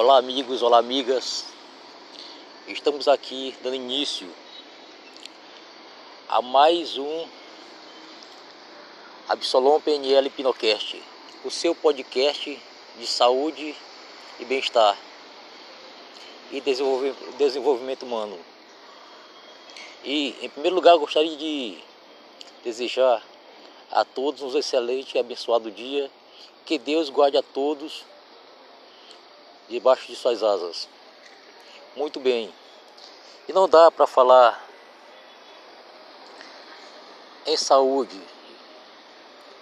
Olá amigos, olá amigas. Estamos aqui dando início a mais um Absolom PNL Pinocast, o seu podcast de saúde e bem-estar e desenvolvimento humano. E em primeiro lugar gostaria de desejar a todos um excelente e abençoado dia. Que Deus guarde a todos debaixo de suas asas. Muito bem. E não dá para falar em saúde,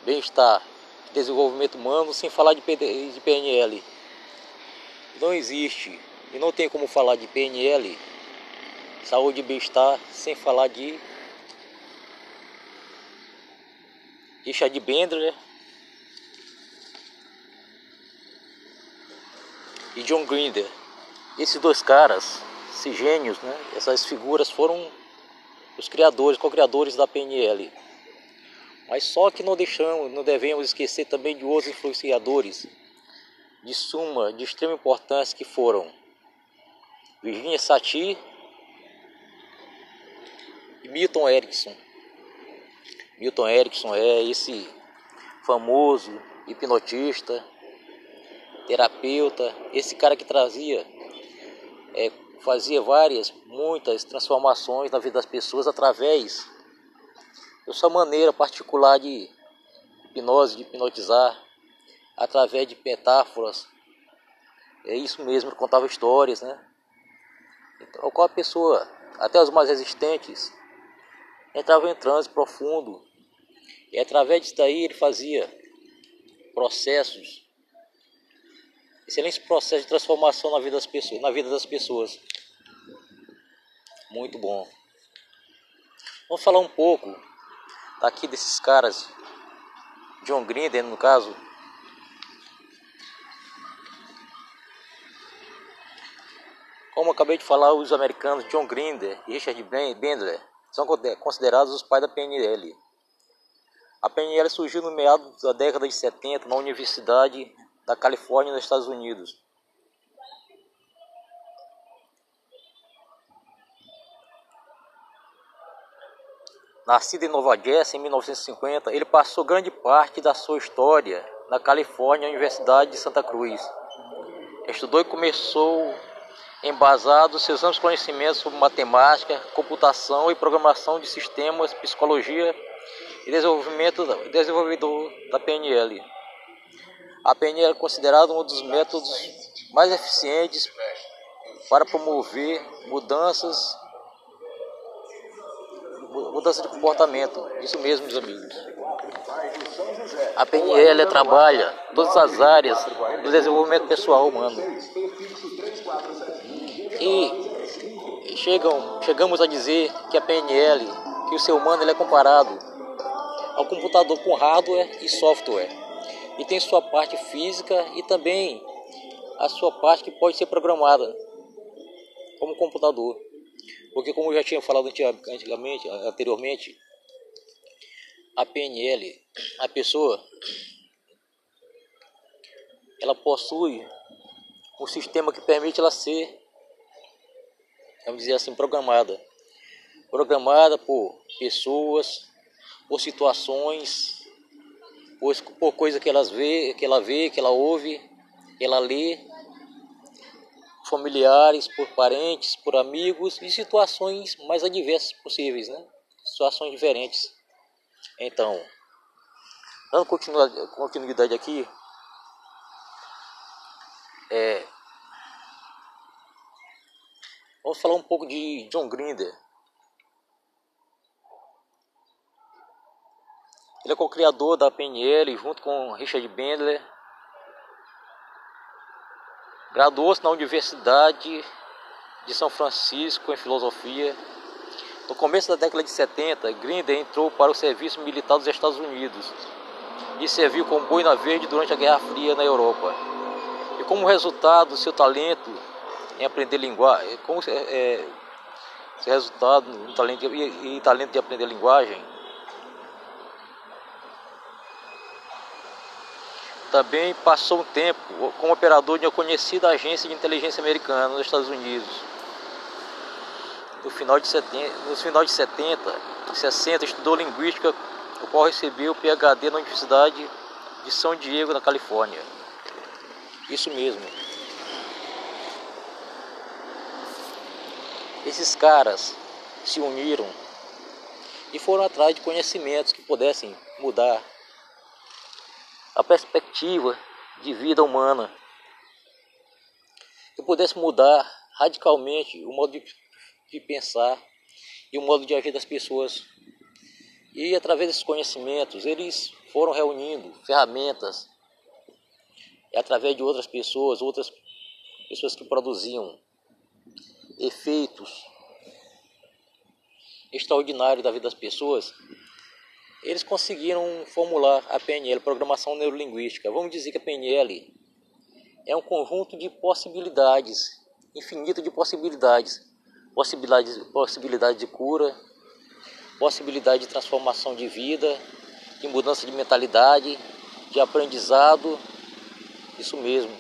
bem-estar, desenvolvimento humano sem falar de PNL. Não existe e não tem como falar de PNL, saúde e bem-estar, sem falar de Richard Bendler e John Grinder. Esses dois caras, esses gênios, né? essas figuras foram os criadores, co-criadores da PNL. Mas só que não deixamos, não devemos esquecer também de outros influenciadores de suma, de extrema importância que foram Virginia Satir e Milton Erickson. Milton Erickson é esse famoso hipnotista terapeuta, esse cara que trazia, é, fazia várias, muitas transformações na vida das pessoas através da sua maneira particular de hipnose, de hipnotizar, através de metáforas. É isso mesmo, ele contava histórias, né? Então, qual a pessoa, até os mais resistentes, entrava em transe profundo. E através disso daí ele fazia processos excelente processo de transformação na vida das pessoas, na vida das pessoas. Muito bom. Vamos falar um pouco daqui desses caras, John Grinder no caso. Como acabei de falar, os americanos John Grinder e Richard Bendler são considerados os pais da PNL. A PNL surgiu no meado da década de 70 na Universidade da Califórnia, nos Estados Unidos. Nascido em Nova Jersey em 1950, ele passou grande parte da sua história na Califórnia, Universidade de Santa Cruz. Estudou e começou embasado seus amplos conhecimentos sobre matemática, computação e programação de sistemas, psicologia e desenvolvimento desenvolvedor da PNL. A PNL é considerada um dos métodos mais eficientes para promover mudanças mudança de comportamento. Isso mesmo, meus amigos. A PNL trabalha todas as áreas do desenvolvimento pessoal humano. E chegam, chegamos a dizer que a PNL, que o ser humano ele é comparado ao computador com hardware e software e tem sua parte física e também a sua parte que pode ser programada como computador. Porque como eu já tinha falado antigamente, anteriormente, a PNL, a pessoa ela possui um sistema que permite ela ser, vamos dizer assim, programada. Programada por pessoas, por situações por, por coisa que, elas vê, que ela vê, que ela ouve, que ela lê, familiares, por parentes, por amigos e situações mais adversas possíveis, né? Situações diferentes. Então, dando continuidade aqui, é, vamos falar um pouco de John Grinder. Ele é co-criador da PNL junto com Richard Bendler. Graduou-se na Universidade de São Francisco em filosofia. No começo da década de 70, Grinder entrou para o serviço militar dos Estados Unidos e serviu como boina verde durante a Guerra Fria na Europa. E como resultado do seu talento em aprender linguagem, como é, é, seu resultado no talento e, e talento de aprender linguagem, também passou um tempo como operador de uma conhecida agência de inteligência americana nos Estados Unidos. No final de 70, nos final de 70 e 60 estudou linguística, o qual recebeu o PhD na Universidade de São Diego, na Califórnia. Isso mesmo. Esses caras se uniram e foram atrás de conhecimentos que pudessem mudar a perspectiva de vida humana, que pudesse mudar radicalmente o modo de, de pensar e o modo de agir das pessoas. E através desses conhecimentos, eles foram reunindo ferramentas e através de outras pessoas, outras pessoas que produziam efeitos extraordinários da vida das pessoas, eles conseguiram formular a PNL, Programação Neurolinguística. Vamos dizer que a PNL é um conjunto de possibilidades, infinito de possibilidades, possibilidades, possibilidade de cura, possibilidade de transformação de vida, de mudança de mentalidade, de aprendizado, isso mesmo.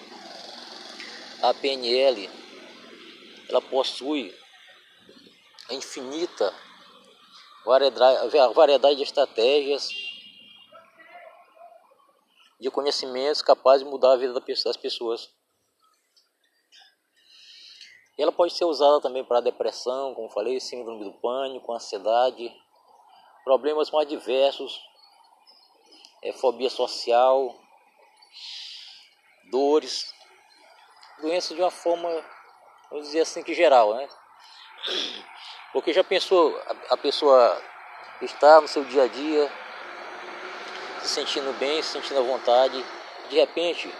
A PNL ela possui infinita variedade de estratégias, de conhecimentos capazes de mudar a vida das pessoas. ela pode ser usada também para depressão, como falei, síndrome do pânico, ansiedade, problemas mais diversos, é, fobia social, dores, doenças de uma forma vamos dizer assim que geral, né? Porque já pensou a pessoa está no seu dia a dia, se sentindo bem, se sentindo à vontade, de repente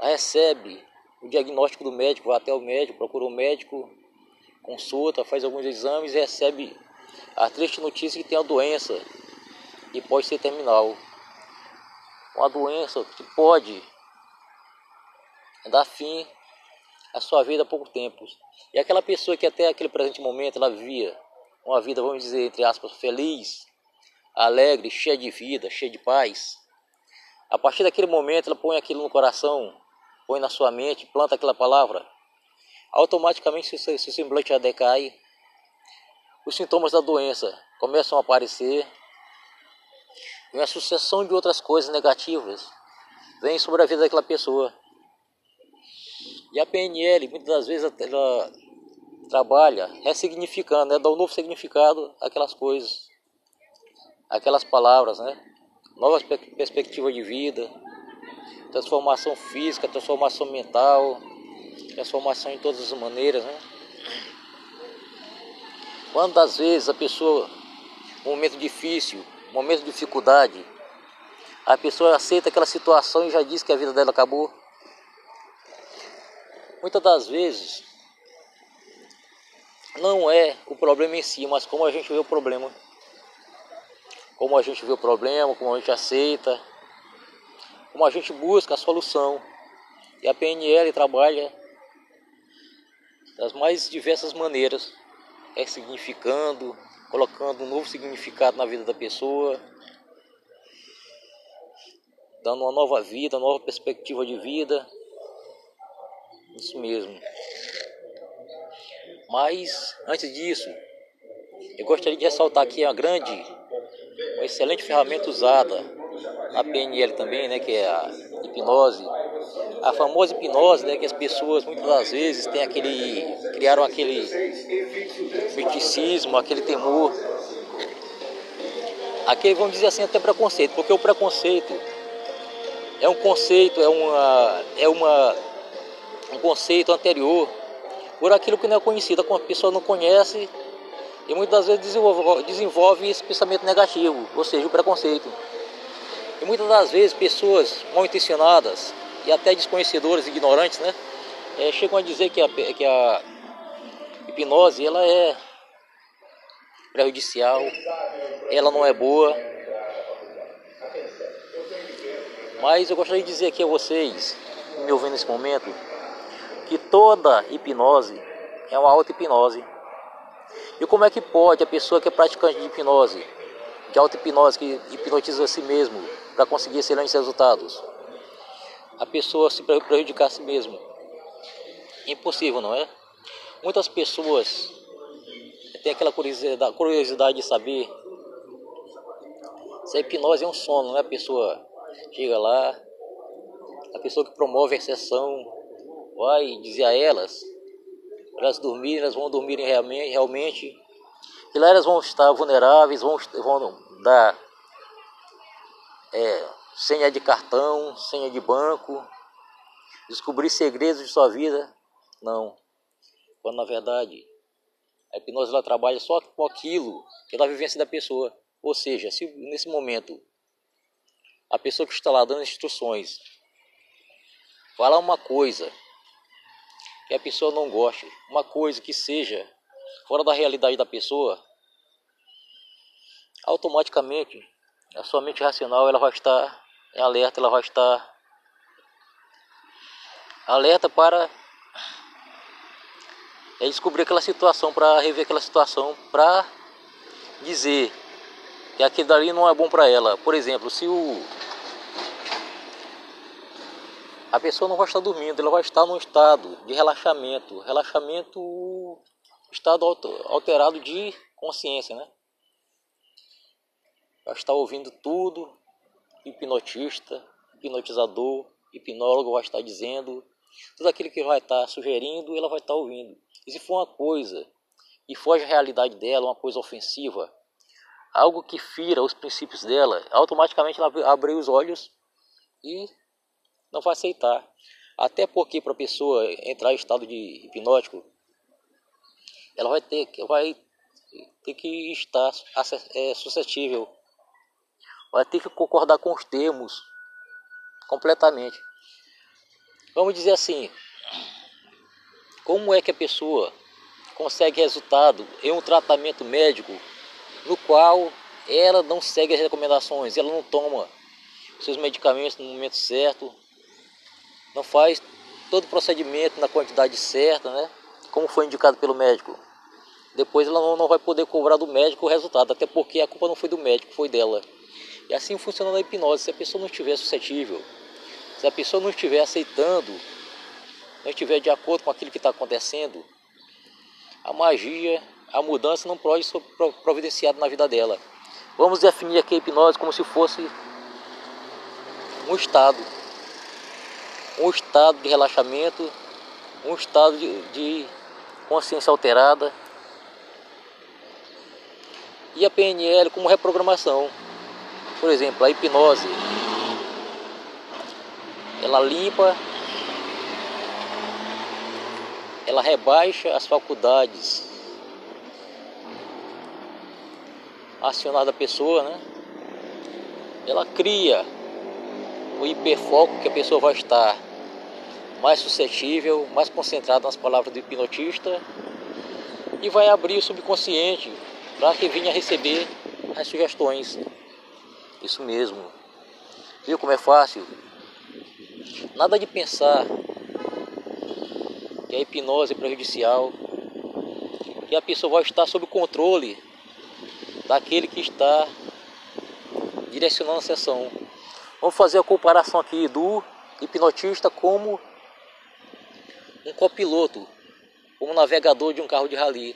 recebe o diagnóstico do médico, vai até o médico, procura o médico, consulta, faz alguns exames e recebe a triste notícia que tem a doença e pode ser terminal. Uma doença que pode dar fim a sua vida há pouco tempo. E aquela pessoa que até aquele presente momento ela vivia uma vida, vamos dizer, entre aspas, feliz, alegre, cheia de vida, cheia de paz. A partir daquele momento ela põe aquilo no coração, põe na sua mente, planta aquela palavra. Automaticamente seu, seu semblante decai. Os sintomas da doença começam a aparecer. E uma sucessão de outras coisas negativas vem sobre a vida daquela pessoa. E a PNL, muitas das vezes, ela trabalha ressignificando, né? dá um novo significado àquelas coisas, aquelas palavras, né? Novas perspectivas de vida, transformação física, transformação mental, transformação em todas as maneiras, né? Quando às vezes a pessoa, um momento difícil, um momento de dificuldade, a pessoa aceita aquela situação e já diz que a vida dela acabou. Muitas das vezes não é o problema em si, mas como a gente vê o problema. Como a gente vê o problema, como a gente aceita, como a gente busca a solução. E a PNL trabalha das mais diversas maneiras, é significando, colocando um novo significado na vida da pessoa, dando uma nova vida, uma nova perspectiva de vida. Isso mesmo. Mas, antes disso, eu gostaria de ressaltar aqui a grande, uma excelente ferramenta usada, a PNL também, né, que é a hipnose. A famosa hipnose, né, que as pessoas muitas das vezes têm aquele, criaram aquele miticismo, aquele temor, aquele, vamos dizer assim, até preconceito, porque o preconceito é um conceito, é uma, é uma um conceito anterior por aquilo que não é conhecido, a pessoa não conhece e muitas vezes desenvolve, desenvolve esse pensamento negativo, ou seja, o preconceito. E muitas das vezes pessoas mal intencionadas e até desconhecedoras, ignorantes, né, é, chegam a dizer que a, que a hipnose ela é prejudicial, ela não é boa. Mas eu gostaria de dizer aqui a vocês, me ouvindo nesse momento, toda hipnose é uma auto-hipnose. E como é que pode a pessoa que é praticante de hipnose, de auto-hipnose, que hipnotiza a si mesmo, para conseguir excelentes resultados. A pessoa se prejudicar a si mesmo. Impossível, não é? Muitas pessoas têm aquela curiosidade, de saber se a hipnose é um sono, não é? A pessoa chega lá, a pessoa que promove a sessão vai dizer a elas, elas dormirem, elas vão dormir realmente, realmente e lá elas vão estar vulneráveis, vão, vão dar é, senha de cartão, senha de banco, descobrir segredos de sua vida. Não. Quando na verdade a hipnose ela trabalha só com aquilo que é da vivência da pessoa. Ou seja, se nesse momento a pessoa que está lá dando instruções falar uma coisa que a pessoa não goste, uma coisa que seja fora da realidade da pessoa, automaticamente a sua mente racional ela vai estar em alerta, ela vai estar alerta para é descobrir aquela situação, para rever aquela situação, para dizer que aquilo dali não é bom para ela. Por exemplo, se o a pessoa não vai estar dormindo, ela vai estar num estado de relaxamento, relaxamento, estado alterado de consciência, né? Vai estar ouvindo tudo, hipnotista, hipnotizador, hipnólogo vai estar dizendo, tudo aquilo que vai estar sugerindo, ela vai estar ouvindo. E se for uma coisa que foge à realidade dela, uma coisa ofensiva, algo que fira os princípios dela, automaticamente ela abre os olhos e não vai aceitar. Até porque para a pessoa entrar em estado de hipnótico, ela vai ter, vai ter que estar é, suscetível, vai ter que concordar com os termos completamente. Vamos dizer assim, como é que a pessoa consegue resultado em um tratamento médico no qual ela não segue as recomendações, ela não toma seus medicamentos no momento certo, não faz todo o procedimento na quantidade certa, né? Como foi indicado pelo médico. Depois ela não, vai poder cobrar do médico o resultado, até porque a culpa não foi do médico, foi dela. E assim funciona na hipnose. Se a pessoa não estiver suscetível, se a pessoa não estiver aceitando, não estiver de acordo com aquilo que está acontecendo, a magia, a mudança não pode ser providenciada na vida dela. Vamos definir aqui a hipnose como se fosse um estado um estado de relaxamento, um estado de, de consciência alterada e a PNL como reprogramação. Por exemplo, a hipnose ela limpa, ela rebaixa as faculdades acionadas da pessoa, né? Ela cria o hiperfoco que a pessoa vai estar mais suscetível, mais concentrada nas palavras do hipnotista e vai abrir o subconsciente para que venha receber as sugestões. Isso mesmo. Viu como é fácil? Nada de pensar que a hipnose é prejudicial, que a pessoa vai estar sob controle daquele que está direcionando a sessão. Vamos fazer a comparação aqui do hipnotista como um copiloto, como navegador de um carro de rally.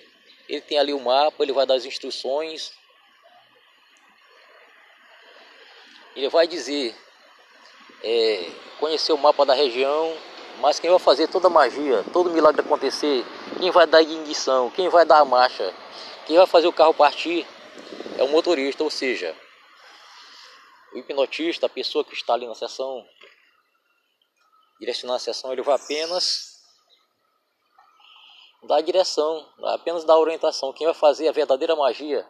Ele tem ali o mapa, ele vai dar as instruções. Ele vai dizer, é, conhecer o mapa da região, mas quem vai fazer toda a magia, todo milagre acontecer, quem vai dar a ignição, quem vai dar a marcha, quem vai fazer o carro partir é o motorista, ou seja, o hipnotista, a pessoa que está ali na sessão, direcionando a sessão, ele vai apenas dar a direção, apenas dar a orientação. Quem vai fazer a verdadeira magia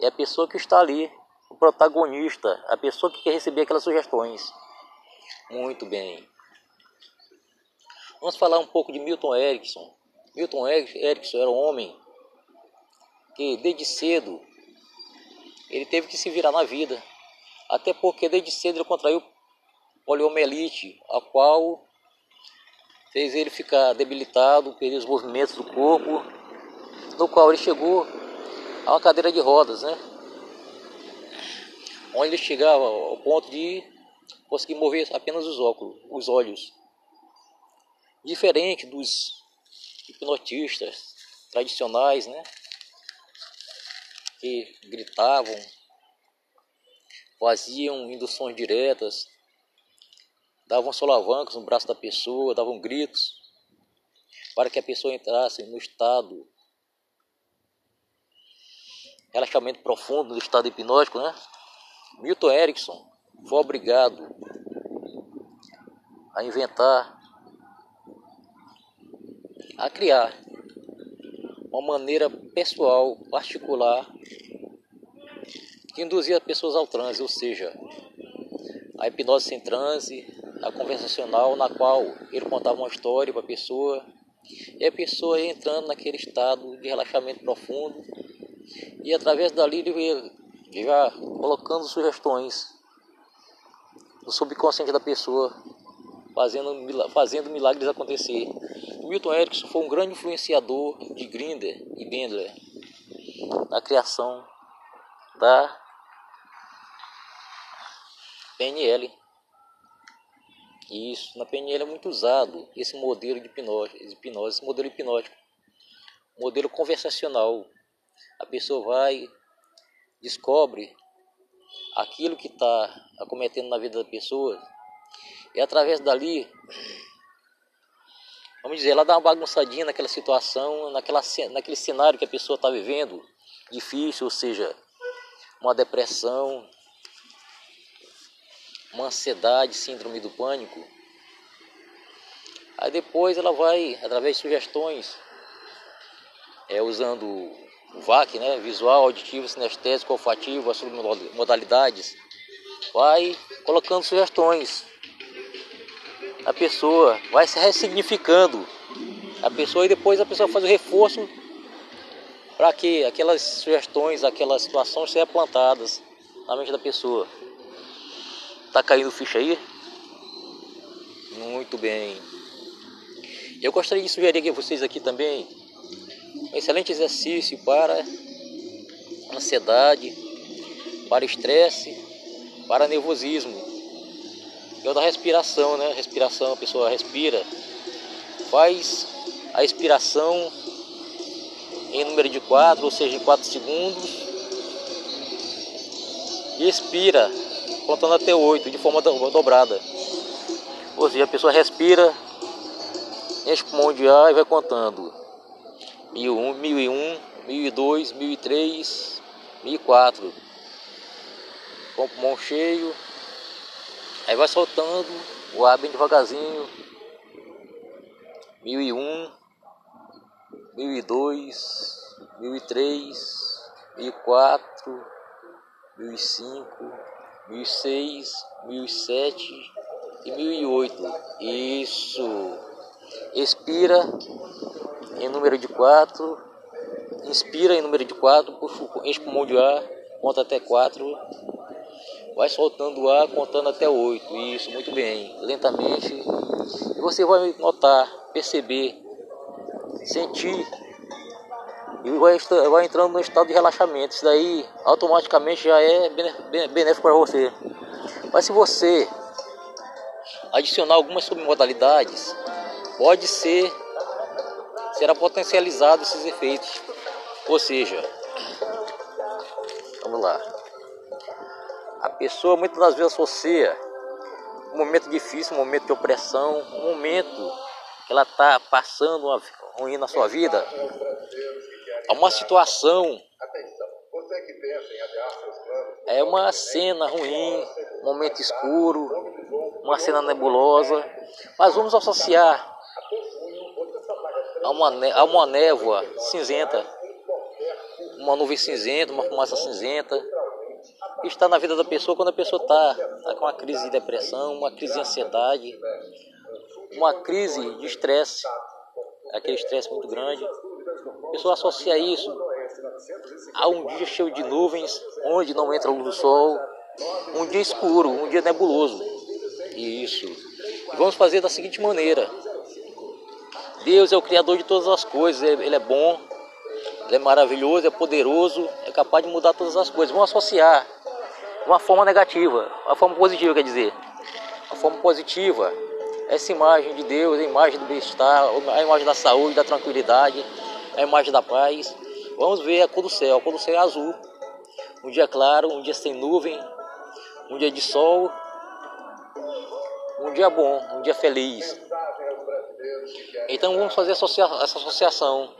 é a pessoa que está ali, o protagonista, a pessoa que quer receber aquelas sugestões. Muito bem. Vamos falar um pouco de Milton Erickson. Milton Erickson era um homem que desde cedo ele teve que se virar na vida até porque desde cedo ele contraiu poliomielite, a qual fez ele ficar debilitado, perder os movimentos do corpo, no qual ele chegou a uma cadeira de rodas, né? onde ele chegava ao ponto de conseguir mover apenas os óculos, os olhos. Diferente dos hipnotistas tradicionais, né? Que gritavam, faziam induções diretas, davam solavancos no braço da pessoa, davam gritos para que a pessoa entrasse no estado relaxamento profundo, no estado hipnótico, né? Milton Erickson foi obrigado a inventar, a criar uma maneira pessoal, particular, que induzia pessoas ao transe, ou seja, a hipnose sem transe, a conversacional, na qual ele contava uma história para a pessoa e a pessoa ia entrando naquele estado de relaxamento profundo e através dali ele ia já colocando sugestões no subconsciente da pessoa, fazendo, fazendo milagres acontecer. Milton Erickson foi um grande influenciador de Grinder e Bendler na criação da PNL. Isso, na PNL é muito usado esse modelo de hipnose, hipnose esse modelo hipnótico, modelo conversacional. A pessoa vai, descobre aquilo que está acometendo na vida da pessoa, e através dali, vamos dizer, ela dá uma bagunçadinha naquela situação, naquela, naquele cenário que a pessoa está vivendo, difícil, ou seja, uma depressão, uma ansiedade, síndrome do pânico. Aí depois ela vai, através de sugestões, é, usando o VAC, né, visual, auditivo, sinestésico, olfativo, as modalidades, vai colocando sugestões. A pessoa vai se ressignificando. A pessoa e depois a pessoa faz o reforço para que aquelas sugestões, aquelas situações sejam plantadas na mente da pessoa. Tá caindo ficha aí? Muito bem. Eu gostaria de sugerir a vocês aqui também um excelente exercício para ansiedade, para estresse, para nervosismo. É o da respiração, né? Respiração, a pessoa respira, faz a expiração em número de 4, ou seja, em 4 segundos, e expira contando até 8 de forma dobrada. Ou seja, a pessoa respira, enche o pulmão de ar e vai contando. 1001, 1001, 1002, 1003, 1004. Com o pulmão cheio. Aí vai soltando o ar bem devagarzinho. 1001, 1002, 1003, 1004, 1005. 1006, 1007 e 1008. Isso. Expira em número de 4. Inspira em número de 4, puxa, o pulmão de ar, conta até 4. Vai soltando o ar, contando até 8. Isso, muito bem. Lentamente. E você vai notar, perceber, sentir e vai, entrando no estado de relaxamento. Isso daí automaticamente já é benéfico para você. Mas se você adicionar algumas submodalidades, pode ser será potencializado esses efeitos. Ou seja, vamos lá. A pessoa muitas das vezes associa um momento difícil, um momento de opressão, um momento que ela está passando uma ruim na sua vida, a uma situação. É uma cena ruim, um momento escuro, uma cena nebulosa, mas vamos associar a uma, a uma névoa cinzenta, uma nuvem cinzenta, uma fumaça cinzenta, está na vida da pessoa quando a pessoa está tá com uma crise de depressão, uma crise de ansiedade, uma crise de estresse, aquele estresse muito grande. Pessoa associa isso a um dia cheio de nuvens, onde não entra luz do sol, um dia escuro, um dia nebuloso. Isso. E vamos fazer da seguinte maneira: Deus é o Criador de todas as coisas, Ele é bom, Ele é maravilhoso, é poderoso, é capaz de mudar todas as coisas. Vamos associar uma forma negativa, uma forma positiva, quer dizer. A forma positiva, essa imagem de Deus, a imagem do bem-estar, a imagem da saúde, da tranquilidade, a imagem da paz. Vamos ver a cor do céu, a cor do céu é azul. Um dia claro, um dia sem nuvem, um dia de sol, um dia bom, um dia feliz. Então vamos fazer essa associação.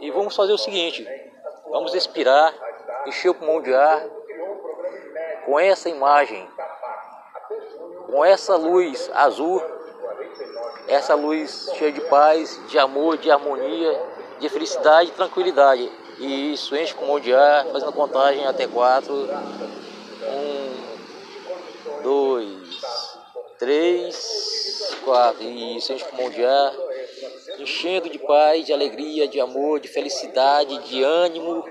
E vamos fazer o seguinte: vamos expirar, encher o pulmão de ar com essa imagem, com essa luz azul, essa luz cheia de paz, de amor, de harmonia, de felicidade e tranquilidade. E isso enche o pulmão de ar, fazendo contagem até quatro. Um, dois, três, quatro. Isso enche o pulmão de ar, enchendo de paz, de alegria, de amor, de felicidade, de ânimo.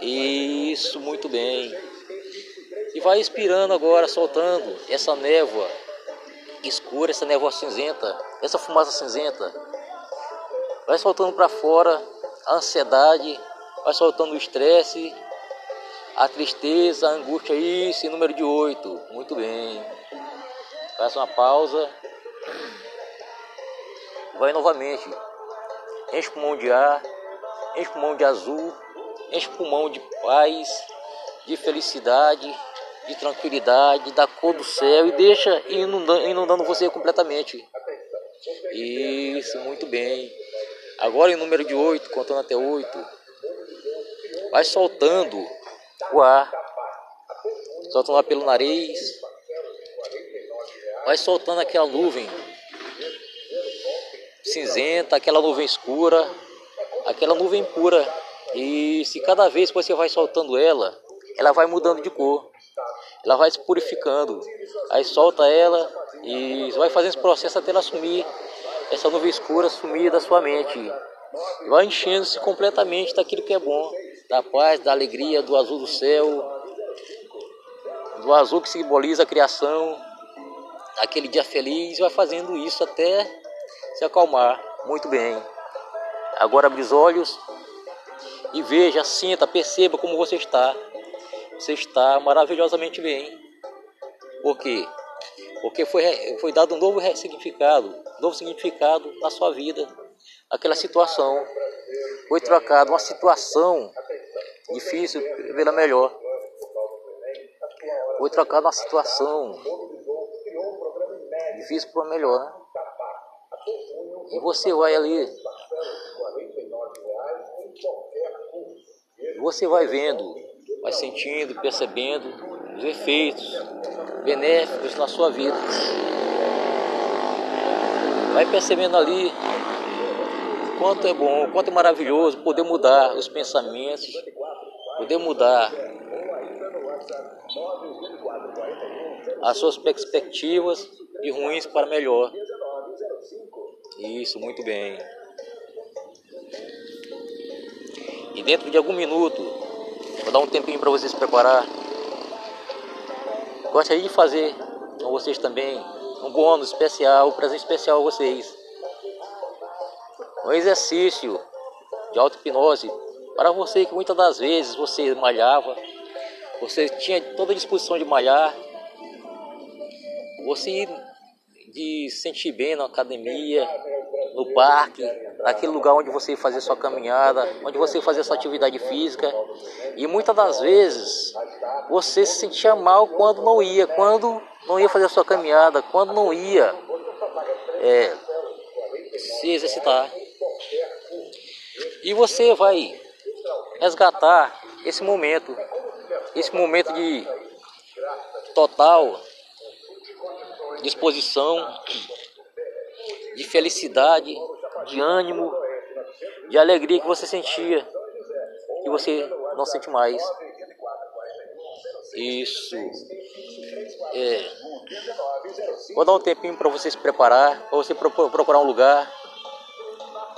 Isso, muito bem. E vai expirando agora, soltando essa névoa escura, essa névoa cinzenta, essa fumaça cinzenta. Vai soltando para fora a ansiedade, vai soltando o estresse, a tristeza, a angústia. Isso, número de oito. Muito bem. Faz uma pausa. Vai novamente. Enche o pulmão de ar, enche o pulmão de azul, enche o pulmão de paz, de felicidade, de tranquilidade, da cor do céu e deixa inundando, inundando você completamente. Isso, muito bem. Agora em número de 8, contando até 8. Vai soltando o ar. Soltando ar pelo nariz. Vai soltando aquela nuvem cinzenta, aquela nuvem escura, aquela nuvem pura. E se cada vez que você vai soltando ela, ela vai mudando de cor ela vai se purificando. Aí solta ela e vai fazendo esse processo até ela sumir, essa nuvem escura sumir da sua mente. Vai enchendo-se completamente daquilo que é bom, da paz, da alegria, do azul do céu, do azul que simboliza a criação, aquele dia feliz, vai fazendo isso até se acalmar. Muito bem. Agora abre os olhos e veja, sinta, perceba como você está você está maravilhosamente bem. Por quê? Porque foi, foi dado um novo significado, novo significado na sua vida, aquela situação. Foi trocada uma situação difícil pela melhor. Foi trocada uma situação difícil para melhor, né? E você vai ali. Você vai vendo vai sentindo, percebendo os efeitos benéficos na sua vida. Vai percebendo ali quanto é bom, quanto é maravilhoso poder mudar os pensamentos, poder mudar as suas perspectivas de ruins para melhor. Isso, muito bem. E dentro de algum minuto Vou dar um tempinho para vocês se preparar. Gostaria de fazer com vocês também um bônus especial, um presente especial a vocês. Um exercício de auto-hipnose para você que muitas das vezes você malhava, você tinha toda a disposição de malhar, você de sentir bem na academia, no parque, naquele lugar onde você fazia sua caminhada, onde você fazia sua atividade física. E muitas das vezes você se sentia mal quando não ia, quando não ia fazer sua caminhada, quando não ia é, se exercitar. E você vai resgatar esse momento, esse momento de total disposição, de felicidade, de ânimo, de alegria que você sentia, que você não sente mais. Isso. É. Vou dar um tempinho para você se preparar, para você procurar um lugar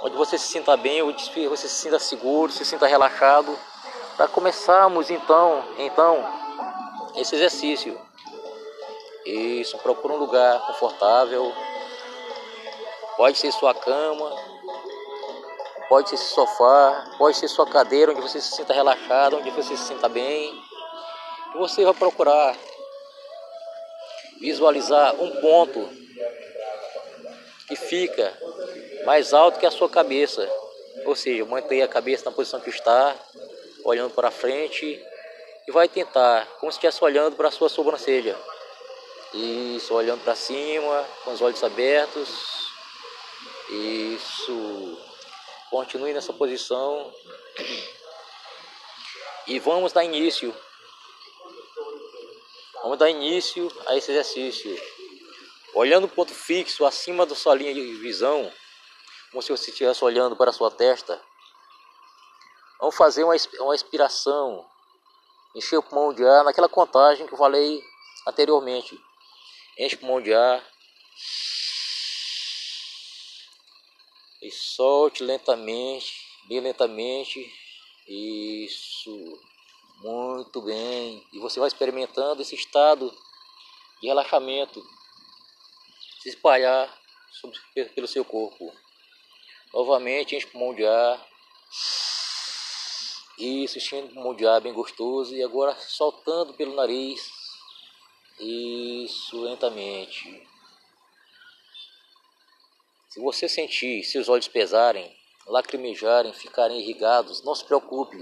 onde você se sinta bem, onde você se sinta seguro, se sinta relaxado, para começarmos então, então esse exercício. Isso, procura um lugar confortável. Pode ser sua cama, pode ser seu sofá, pode ser sua cadeira onde você se sinta relaxado, onde você se sinta bem. você vai procurar visualizar um ponto que fica mais alto que a sua cabeça. Ou seja, manter a cabeça na posição que está, olhando para frente e vai tentar, como se estivesse olhando para a sua sobrancelha. Isso, olhando para cima, com os olhos abertos. Isso. Continue nessa posição. E vamos dar início. Vamos dar início a esse exercício. Olhando o ponto fixo acima da sua linha de visão, como se você estivesse olhando para a sua testa. Vamos fazer uma, uma expiração, encher o pulmão de ar naquela contagem que eu falei anteriormente. Enche o pulmão de ar e solte lentamente, bem lentamente. Isso, muito bem. E você vai experimentando esse estado de relaxamento se espalhar sobre, pelo seu corpo. Novamente, enche o pulmão de ar. Isso, enchendo o pulmão de ar bem gostoso. E agora soltando pelo nariz. Isso, lentamente. Se você sentir seus olhos pesarem, lacrimejarem, ficarem irrigados, não se preocupe.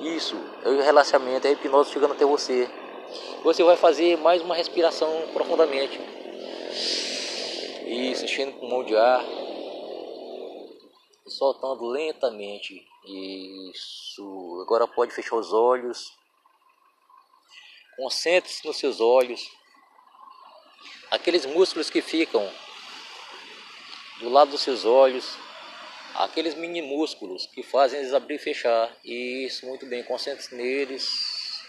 Isso é o relaxamento, é a hipnose chegando até você. Você vai fazer mais uma respiração profundamente. Isso, enchendo o pulmão de ar soltando lentamente. Isso. Agora pode fechar os olhos. Concentre-se nos seus olhos. Aqueles músculos que ficam do lado dos seus olhos, aqueles mini músculos que fazem eles abrir e fechar. Isso, muito bem, concentre-se neles.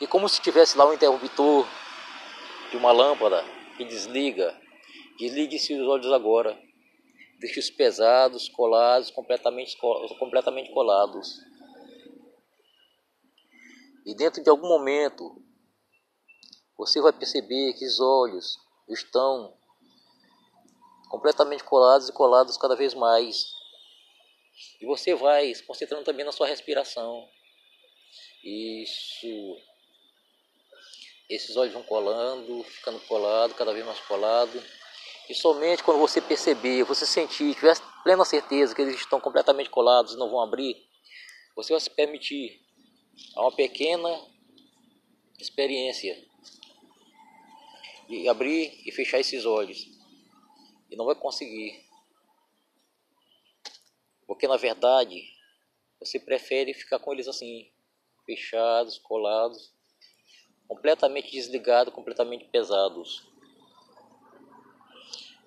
E como se tivesse lá um interruptor de uma lâmpada que desliga, desligue-se os olhos agora deixe-os pesados, colados, completamente, completamente colados. E dentro de algum momento, você vai perceber que os olhos estão completamente colados e colados cada vez mais. E você vai se concentrando também na sua respiração. Isso. Esses olhos vão colando, ficando colado, cada vez mais colado. E somente quando você perceber, você sentir, tiver plena certeza que eles estão completamente colados e não vão abrir, você vai se permitir a uma pequena experiência de abrir e fechar esses olhos. E não vai conseguir. Porque na verdade você prefere ficar com eles assim, fechados, colados, completamente desligados, completamente pesados.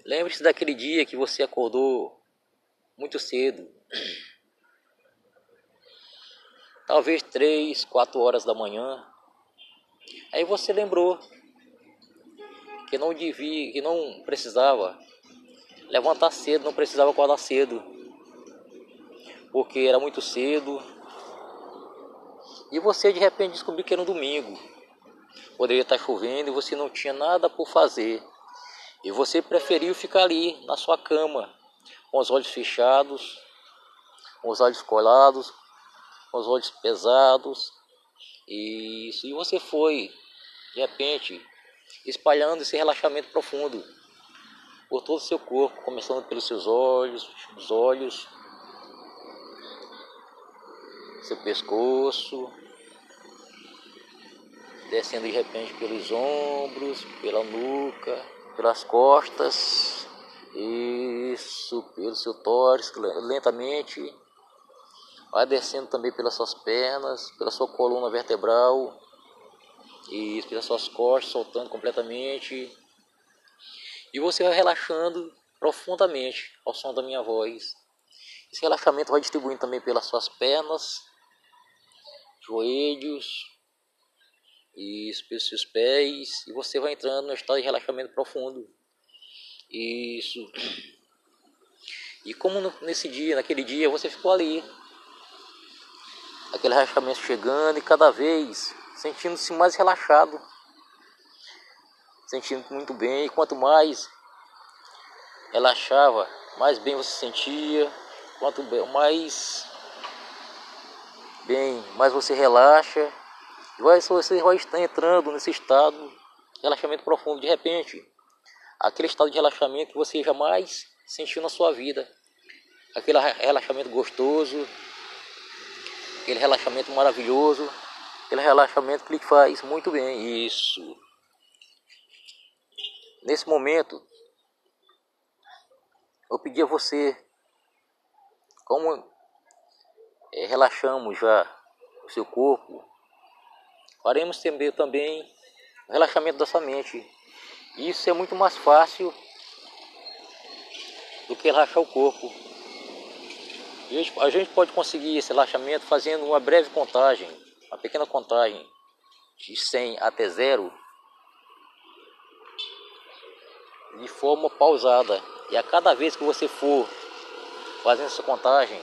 Lembre-se daquele dia que você acordou muito cedo. Talvez três, quatro horas da manhã. Aí você lembrou que não devia, que não precisava levantar cedo, não precisava acordar cedo. Porque era muito cedo. E você de repente descobriu que era um domingo. Poderia estar chovendo e você não tinha nada por fazer. E você preferiu ficar ali na sua cama, com os olhos fechados, com os olhos colados, com os olhos pesados. E, e você foi, de repente, espalhando esse relaxamento profundo por todo o seu corpo, começando pelos seus olhos, os olhos, seu pescoço, descendo de repente pelos ombros, pela nuca, pelas costas, isso, pelo seu tórax, lentamente, vai descendo também pelas suas pernas, pela sua coluna vertebral, e pelas suas costas, soltando completamente, e você vai relaxando profundamente ao som da minha voz. Esse relaxamento vai distribuindo também pelas suas pernas, joelhos, isso, pelos seus pés, e você vai entrando no estado de relaxamento profundo. Isso. E como nesse dia, naquele dia, você ficou ali, aquele relaxamento chegando e cada vez sentindo-se mais relaxado, sentindo muito bem. E quanto mais relaxava, mais bem você sentia. Quanto mais bem, mais você relaxa E vai, você vai entrando nesse estado de relaxamento profundo de repente. Aquele estado de relaxamento que você jamais sentiu na sua vida. Aquele relaxamento gostoso, aquele relaxamento maravilhoso, aquele relaxamento que lhe faz muito bem. Isso. Nesse momento, eu pedi a você, como é, relaxamos já o seu corpo, faremos também o relaxamento da sua mente. Isso é muito mais fácil do que relaxar o corpo. A gente pode conseguir esse relaxamento fazendo uma breve contagem, uma pequena contagem de 100 até 0, de forma pausada. E a cada vez que você for fazendo essa contagem,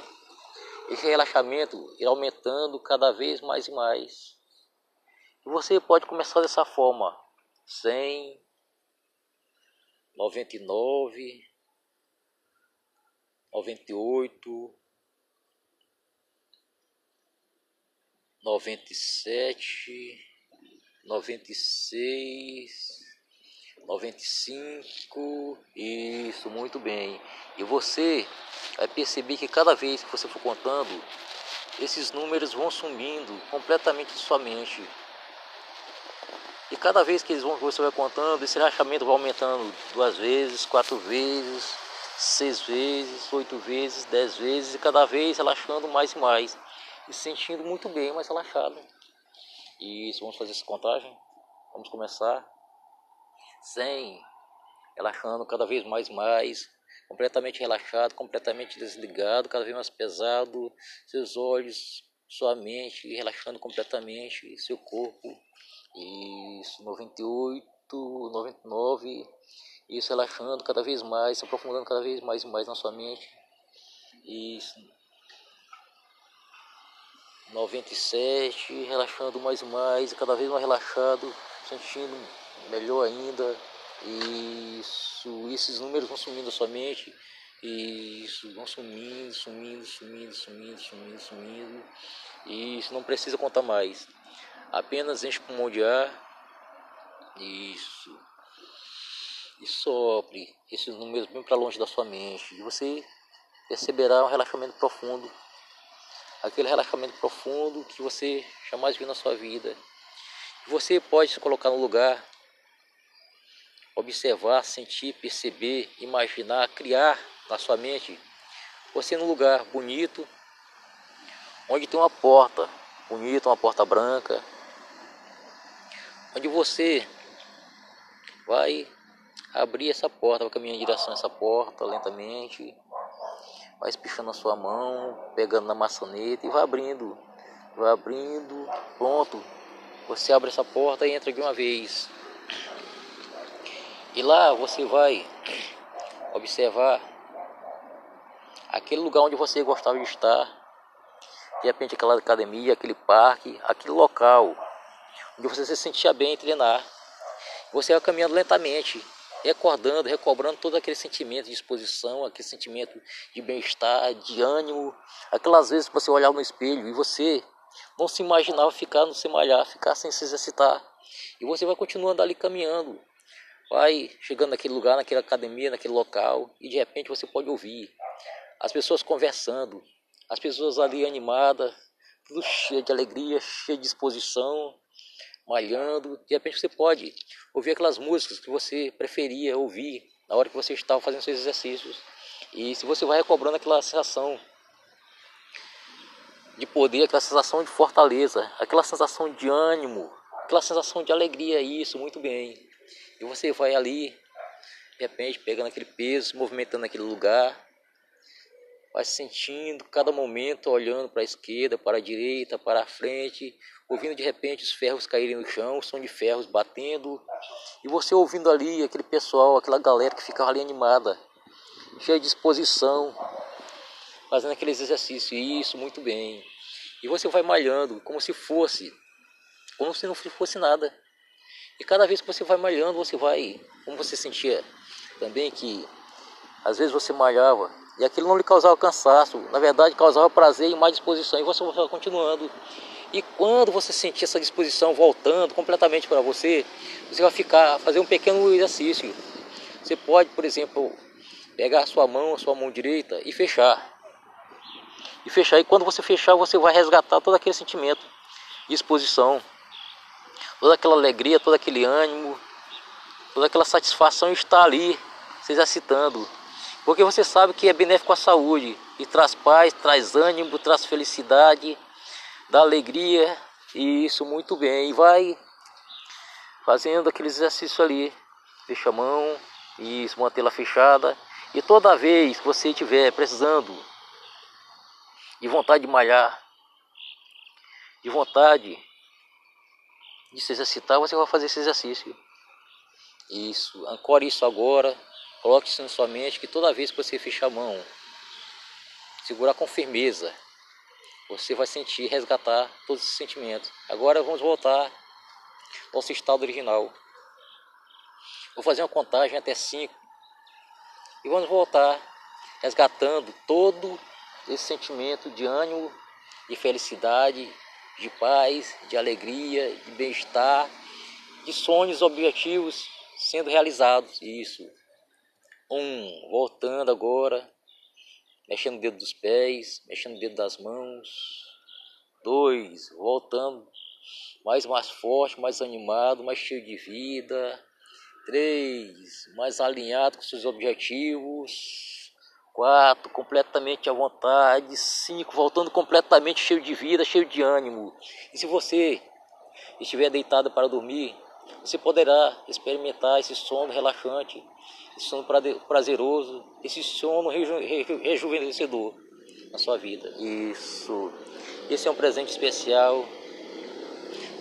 esse relaxamento irá aumentando cada vez mais e mais. E você pode começar dessa forma: 100, 99, 98, 97, 96, 95, isso, muito bem. E você vai perceber que cada vez que você for contando, esses números vão sumindo completamente de sua mente. E cada vez que eles vão, você vai contando, esse relaxamento vai aumentando duas vezes, quatro vezes, seis vezes, oito vezes, dez vezes, e cada vez relaxando mais e mais. E se sentindo muito bem, mais relaxado. Isso, vamos fazer essa contagem? Vamos começar. 100, relaxando cada vez mais mais, completamente relaxado, completamente desligado, cada vez mais pesado, seus olhos, sua mente relaxando completamente, seu corpo, isso, 98, 99, isso relaxando cada vez mais, se aprofundando cada vez mais e mais na sua mente, isso, 97, relaxando mais e mais, cada vez mais relaxado, sentindo melhor ainda. Isso, esses números vão sumindo mente. E isso, vão sumindo, sumindo, sumindo, sumindo, sumindo, sumindo. E isso não precisa contar mais. Apenas enche com de ar. Isso. E sopre esses números bem para longe da sua mente. E você perceberá um relaxamento profundo. Aquele relaxamento profundo que você jamais viu na sua vida. Você pode se colocar no lugar observar, sentir, perceber, imaginar, criar na sua mente você num lugar bonito, onde tem uma porta bonita, uma porta branca, onde você vai abrir essa porta, vai caminhar em direção a essa porta lentamente, vai espichando a sua mão, pegando na maçaneta e vai abrindo, vai abrindo, pronto. Você abre essa porta e entra de uma vez. E lá você vai observar aquele lugar onde você gostava de estar, de repente aquela academia, aquele parque, aquele local onde você se sentia bem em treinar. Você vai caminhando lentamente, recordando, recobrando todo aquele sentimento de disposição, aquele sentimento de bem-estar, de ânimo, aquelas vezes que você olhava no espelho e você não se imaginava ficar no se malhar, ficar sem se exercitar. E você vai continuando ali caminhando, vai chegando naquele lugar, naquela academia, naquele local, e de repente você pode ouvir as pessoas conversando, as pessoas ali animadas, tudo cheio de alegria, cheio de disposição, malhando. De repente você pode ouvir aquelas músicas que você preferia ouvir na hora que você estava fazendo seus exercícios. E se você vai recobrando aquela sensação de poder, aquela sensação de fortaleza, aquela sensação de ânimo, aquela sensação de alegria, isso, muito bem. E você vai ali, de repente, pegando aquele peso, movimentando naquele lugar, vai sentindo cada momento, olhando para a esquerda, para a direita, para a frente, ouvindo de repente os ferros caírem no chão, o som de ferros batendo, e você ouvindo ali aquele pessoal, aquela galera que ficava ali animada, cheia de disposição, fazendo aqueles exercícios, isso, muito bem. E você vai malhando como se fosse, como se não fosse nada. E cada vez que você vai malhando, você vai, como você sentia também que às vezes você malhava e aquilo não lhe causava cansaço, na verdade causava prazer e mais disposição e você vai continuando. E quando você sentir essa disposição voltando completamente para você, você vai ficar fazer um pequeno exercício. Você pode, por exemplo, pegar a sua mão, a sua mão direita e fechar. E fechar. E quando você fechar, você vai resgatar todo aquele sentimento de exposição, toda aquela alegria, todo aquele ânimo, toda aquela satisfação está ali se exercitando. Porque você sabe que é benéfico à saúde e traz paz, traz ânimo, traz felicidade, dá alegria e isso muito bem. E vai fazendo aquele exercício ali, fecha a mão e mantê-la fechada. E toda vez que você estiver precisando de vontade de malhar, de vontade de se exercitar, você vai fazer esse exercício. Isso, ancore isso agora, coloque isso na sua mente que toda vez que você fechar a mão, segurar com firmeza, você vai sentir, resgatar todos esses sentimentos. Agora vamos voltar ao nosso estado original. Vou fazer uma contagem até 5 e vamos voltar resgatando todo esse sentimento de ânimo, de felicidade, de paz, de alegria, de bem-estar, de sonhos, objetivos sendo realizados. Isso. Um, voltando agora, mexendo o dedo dos pés, mexendo o dedo das mãos. Dois, voltando mais mais forte, mais animado, mais cheio de vida. Três, mais alinhado com seus objetivos. Quatro, completamente à vontade. Cinco, voltando completamente cheio de vida, cheio de ânimo. E se você estiver deitado para dormir, você poderá experimentar esse sono relaxante, sono prazeroso, esse sono reju rejuvenescedor na sua vida. Isso. Esse é um presente especial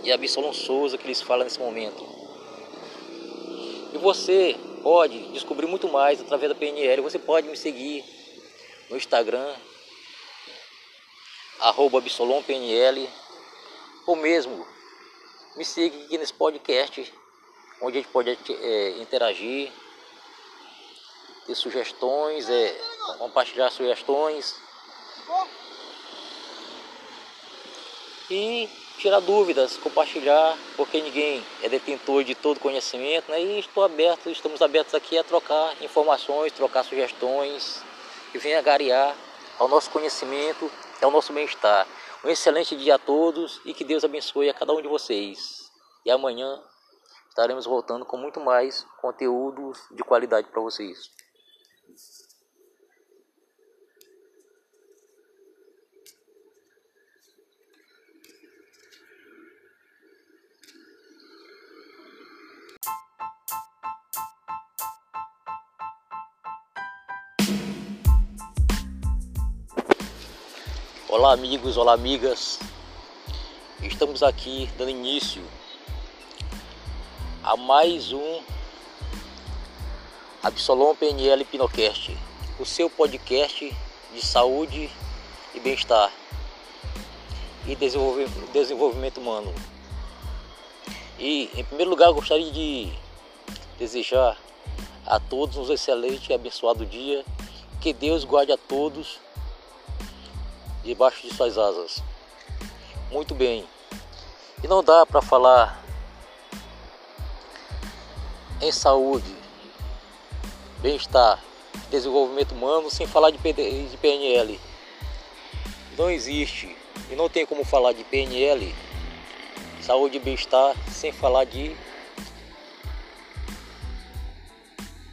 de Absalom Souza que eles falam nesse momento. E você pode descobrir muito mais através da PNL. Você pode me seguir no Instagram, arroba AbsalomPNL, ou mesmo me siga aqui nesse podcast, onde a gente pode é, interagir, ter sugestões, é, compartilhar sugestões e tirar dúvidas, compartilhar, porque ninguém é detentor de todo conhecimento, né? E estou aberto, estamos abertos aqui a trocar informações, trocar sugestões que venha agariar ao nosso conhecimento, ao nosso bem-estar. Um excelente dia a todos e que Deus abençoe a cada um de vocês. E amanhã estaremos voltando com muito mais conteúdos de qualidade para vocês. Olá amigos, olá amigas. Estamos aqui dando início a mais um Absolom PNL Pinocast, o seu podcast de saúde e bem-estar e desenvolvimento humano. E em primeiro lugar gostaria de desejar a todos um excelente e abençoado dia. Que Deus guarde a todos debaixo de suas asas. Muito bem. E não dá para falar em saúde, bem-estar, desenvolvimento humano sem falar de PNL. Não existe e não tem como falar de PNL, saúde e bem-estar sem falar de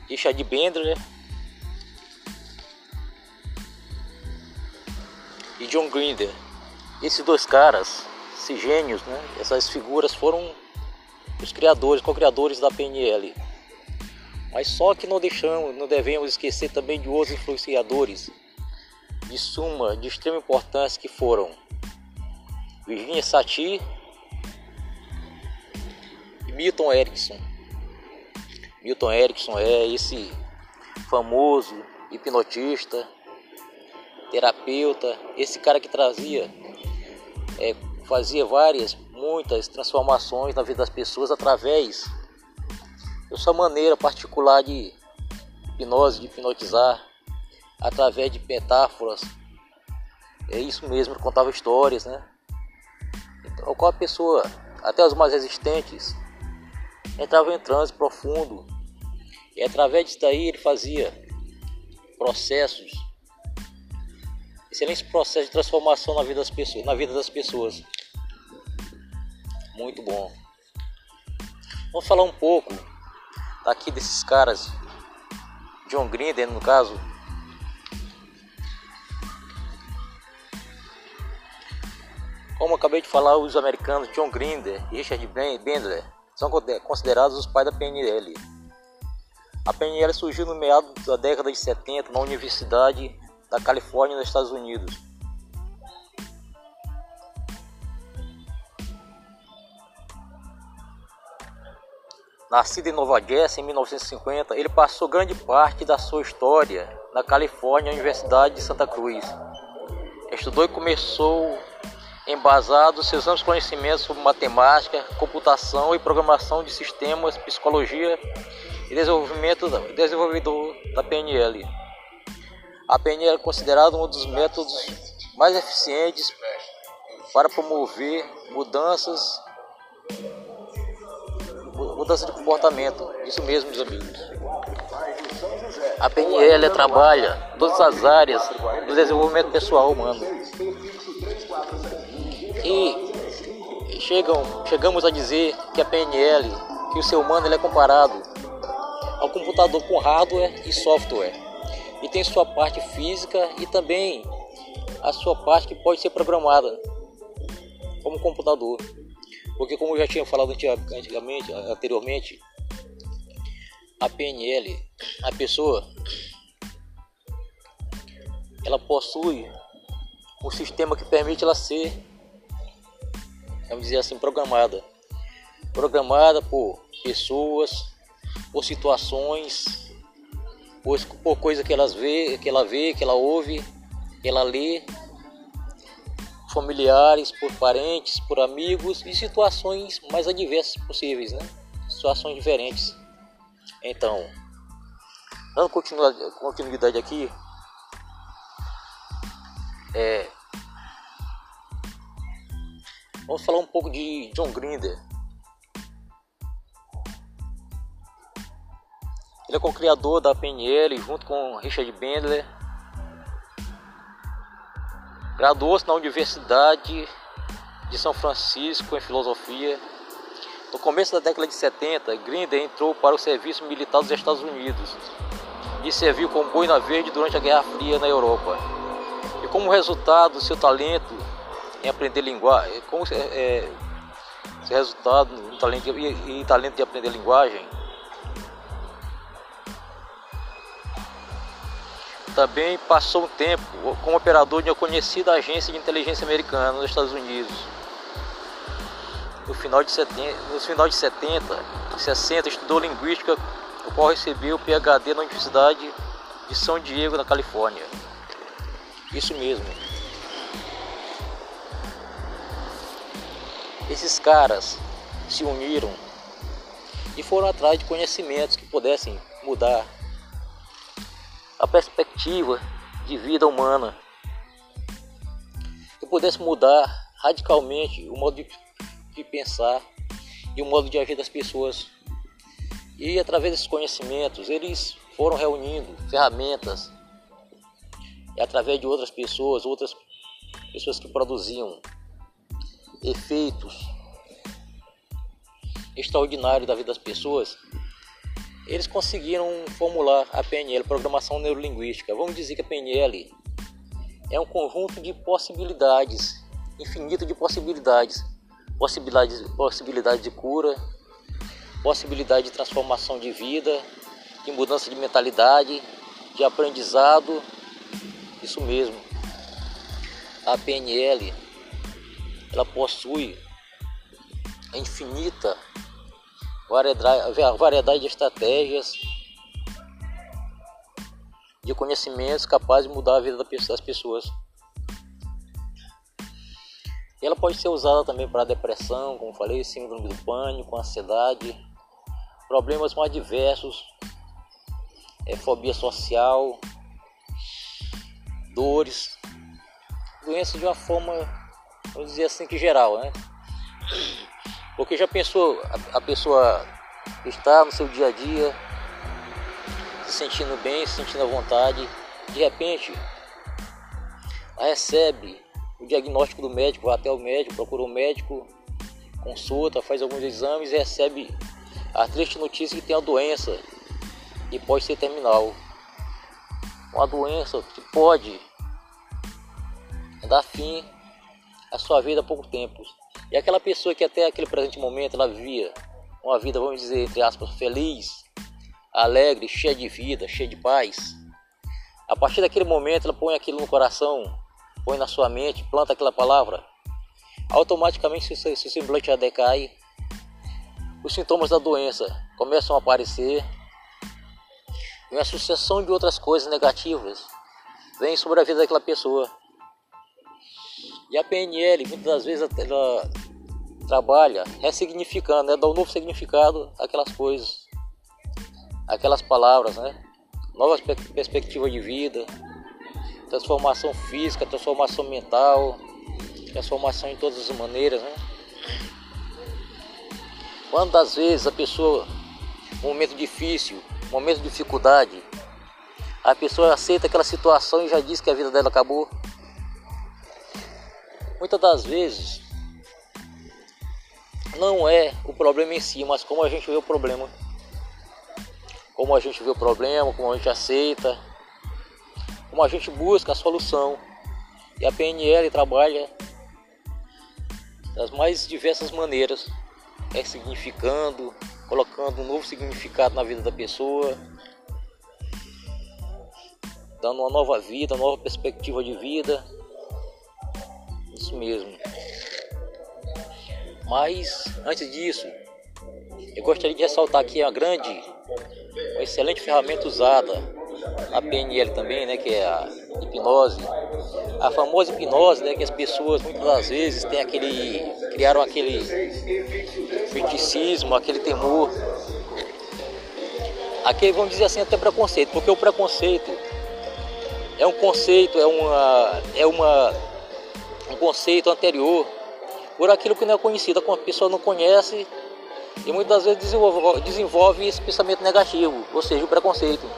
Richard Bender, né? E John Grinder. Esses dois caras, esses gênios, né? essas figuras foram os criadores, co-criadores da PNL. Mas só que não deixamos, não devemos esquecer também de outros influenciadores de suma, de extrema importância que foram Virginia Satir e Milton Erickson. Milton Erickson é esse famoso hipnotista terapeuta, esse cara que trazia, é, fazia várias, muitas transformações na vida das pessoas através da sua maneira particular de hipnose, de hipnotizar, através de metáforas. É isso mesmo, ele contava histórias, né? ao qual a pessoa, até os mais resistentes, entrava em transe profundo. E através disso daí ele fazia processos, excelentes processos de transformação na vida das pessoas, na vida das pessoas. Muito bom. Vamos falar um pouco daqui desses caras, John Grinder no caso. Como acabei de falar, os americanos John Grinder e Richard Bandler são considerados os pais da PNL. A PNL surgiu no meado da década de 70 na Universidade da Califórnia, nos Estados Unidos. Nascido em Nova Jersey em 1950, ele passou grande parte da sua história na Califórnia, Universidade de Santa Cruz. Estudou e começou embasado seus amplos conhecimentos sobre matemática, computação e programação de sistemas, psicologia e desenvolvimento desenvolvedor da PNL. A PNL é considerada um dos métodos mais eficientes para promover mudanças mudança de comportamento. Isso mesmo, meus amigos. A PNL trabalha todas as áreas do desenvolvimento pessoal humano. E chegam, chegamos a dizer que a PNL, que o ser humano ele é comparado ao computador com hardware e software. E tem sua parte física e também a sua parte que pode ser programada como computador. Porque como eu já tinha falado antigamente, anteriormente, a PNL, a pessoa, ela possui um sistema que permite ela ser, vamos dizer assim, programada. Programada por pessoas, por situações, por, por coisa que elas vê, que ela vê, que ela ouve, que ela lê familiares, por parentes, por amigos e situações mais adversas possíveis, né? Situações diferentes. Então, dando continuidade aqui, é, vamos falar um pouco de John Grinder. Ele é co-criador da PNL junto com Richard Bandler Graduou-se na Universidade de São Francisco em filosofia. No começo da década de 70, Grinder entrou para o serviço militar dos Estados Unidos e serviu como boina verde durante a Guerra Fria na Europa. E como resultado do seu talento em aprender linguagem, como é, é, resultado talento, em talento de aprender linguagem, Também passou um tempo como operador de uma conhecida agência de inteligência americana nos Estados Unidos. No final de 70, nos final de 70 e 60 estudou linguística, o qual recebeu o PhD na Universidade de São Diego, na Califórnia. Isso mesmo. Esses caras se uniram e foram atrás de conhecimentos que pudessem mudar a perspectiva de vida humana, que pudesse mudar radicalmente o modo de, de pensar e o modo de agir das pessoas. E através desses conhecimentos, eles foram reunindo ferramentas e através de outras pessoas, outras pessoas que produziam efeitos extraordinários da vida das pessoas, eles conseguiram formular a PNL, Programação Neurolinguística. Vamos dizer que a PNL é um conjunto de possibilidades, infinito de possibilidades, possibilidades, possibilidade de cura, possibilidade de transformação de vida, de mudança de mentalidade, de aprendizado, isso mesmo. A PNL ela possui a infinita variedade de estratégias, de conhecimentos capazes de mudar a vida das pessoas. E ela pode ser usada também para depressão, como falei, síndrome do pânico, ansiedade, problemas mais diversos, é, fobia social, dores, doenças de uma forma, vamos dizer assim que geral, né? Porque já pensou a, a pessoa está no seu dia a dia, se sentindo bem, se sentindo à vontade, de repente recebe o diagnóstico do médico, vai até o médico, procura o médico, consulta, faz alguns exames e recebe a triste notícia que tem a doença e pode ser terminal. Uma doença que pode dar fim à sua vida há pouco tempo. E aquela pessoa que até aquele presente momento ela vivia uma vida, vamos dizer, entre aspas, feliz, alegre, cheia de vida, cheia de paz. A partir daquele momento ela põe aquilo no coração, põe na sua mente, planta aquela palavra, automaticamente seu, seu semblante decai, os sintomas da doença começam a aparecer, e uma sucessão de outras coisas negativas vem sobre a vida daquela pessoa. E a PNL, muitas das vezes, ela trabalha ressignificando, né? dá um novo significado àquelas coisas, aquelas palavras, né? Novas perspectivas de vida, transformação física, transformação mental, transformação em todas as maneiras, né? Quantas vezes a pessoa, um momento difícil, um momento de dificuldade, a pessoa aceita aquela situação e já diz que a vida dela acabou. Muitas das vezes não é o problema em si, mas como a gente vê o problema. Como a gente vê o problema, como a gente aceita, como a gente busca a solução. E a PNL trabalha das mais diversas maneiras, é significando, colocando um novo significado na vida da pessoa, dando uma nova vida, uma nova perspectiva de vida. Isso mesmo. Mas antes disso, eu gostaria de ressaltar aqui a grande, uma excelente ferramenta usada, a PNL também, né, que é a hipnose. A famosa hipnose, né, que as pessoas muitas das vezes têm aquele criaram aquele feticismo, aquele temor. Aquele, vamos dizer assim, até preconceito, porque o preconceito é um conceito, é uma é uma um conceito anterior por aquilo que não é conhecido. A pessoa não conhece e muitas vezes desenvolve, desenvolve esse pensamento negativo, ou seja, o preconceito.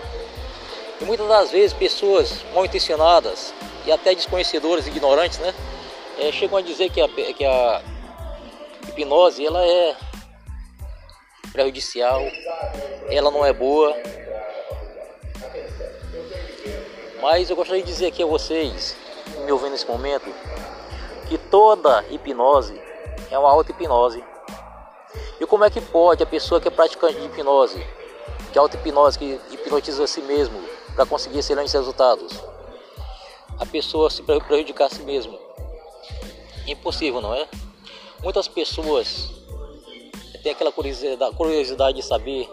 E muitas das vezes pessoas mal intencionadas e até desconhecedoras, ignorantes, né, é, chegam a dizer que a, que a hipnose ela é prejudicial, ela não é boa. Mas eu gostaria de dizer aqui a vocês, me ouvindo nesse momento, que toda hipnose é uma auto-hipnose. E como é que pode a pessoa que é praticante de hipnose, que é auto-hipnose, que hipnotiza a si mesmo para conseguir excelentes resultados, a pessoa se prejudicar a si mesmo? Impossível, não é? Muitas pessoas têm aquela curiosidade, de saber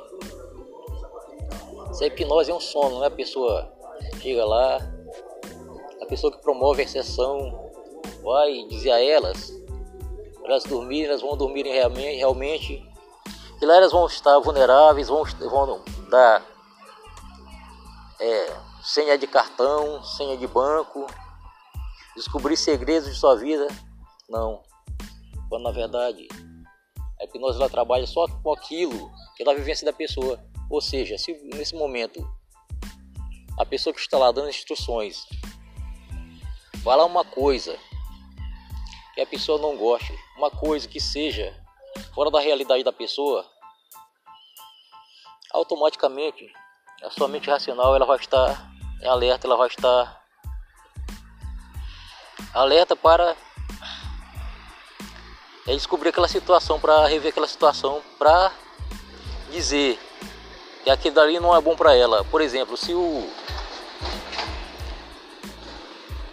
se a hipnose é um sono, não é? A pessoa chega lá, a pessoa que promove a sessão vai dizer a elas, elas dormirem, elas vão dormir realmente, realmente e lá elas vão estar vulneráveis, vão, vão dar é, senha de cartão, senha de banco, descobrir segredos de sua vida. Não. Quando na verdade a hipnose ela trabalha só com aquilo que é da vivência da pessoa. Ou seja, se nesse momento a pessoa que está lá dando instruções falar uma coisa que a pessoa não goste, uma coisa que seja fora da realidade da pessoa, automaticamente a sua mente racional ela vai estar em alerta, ela vai estar alerta para é descobrir aquela situação, para rever aquela situação, para dizer que aquilo dali não é bom para ela. Por exemplo, se o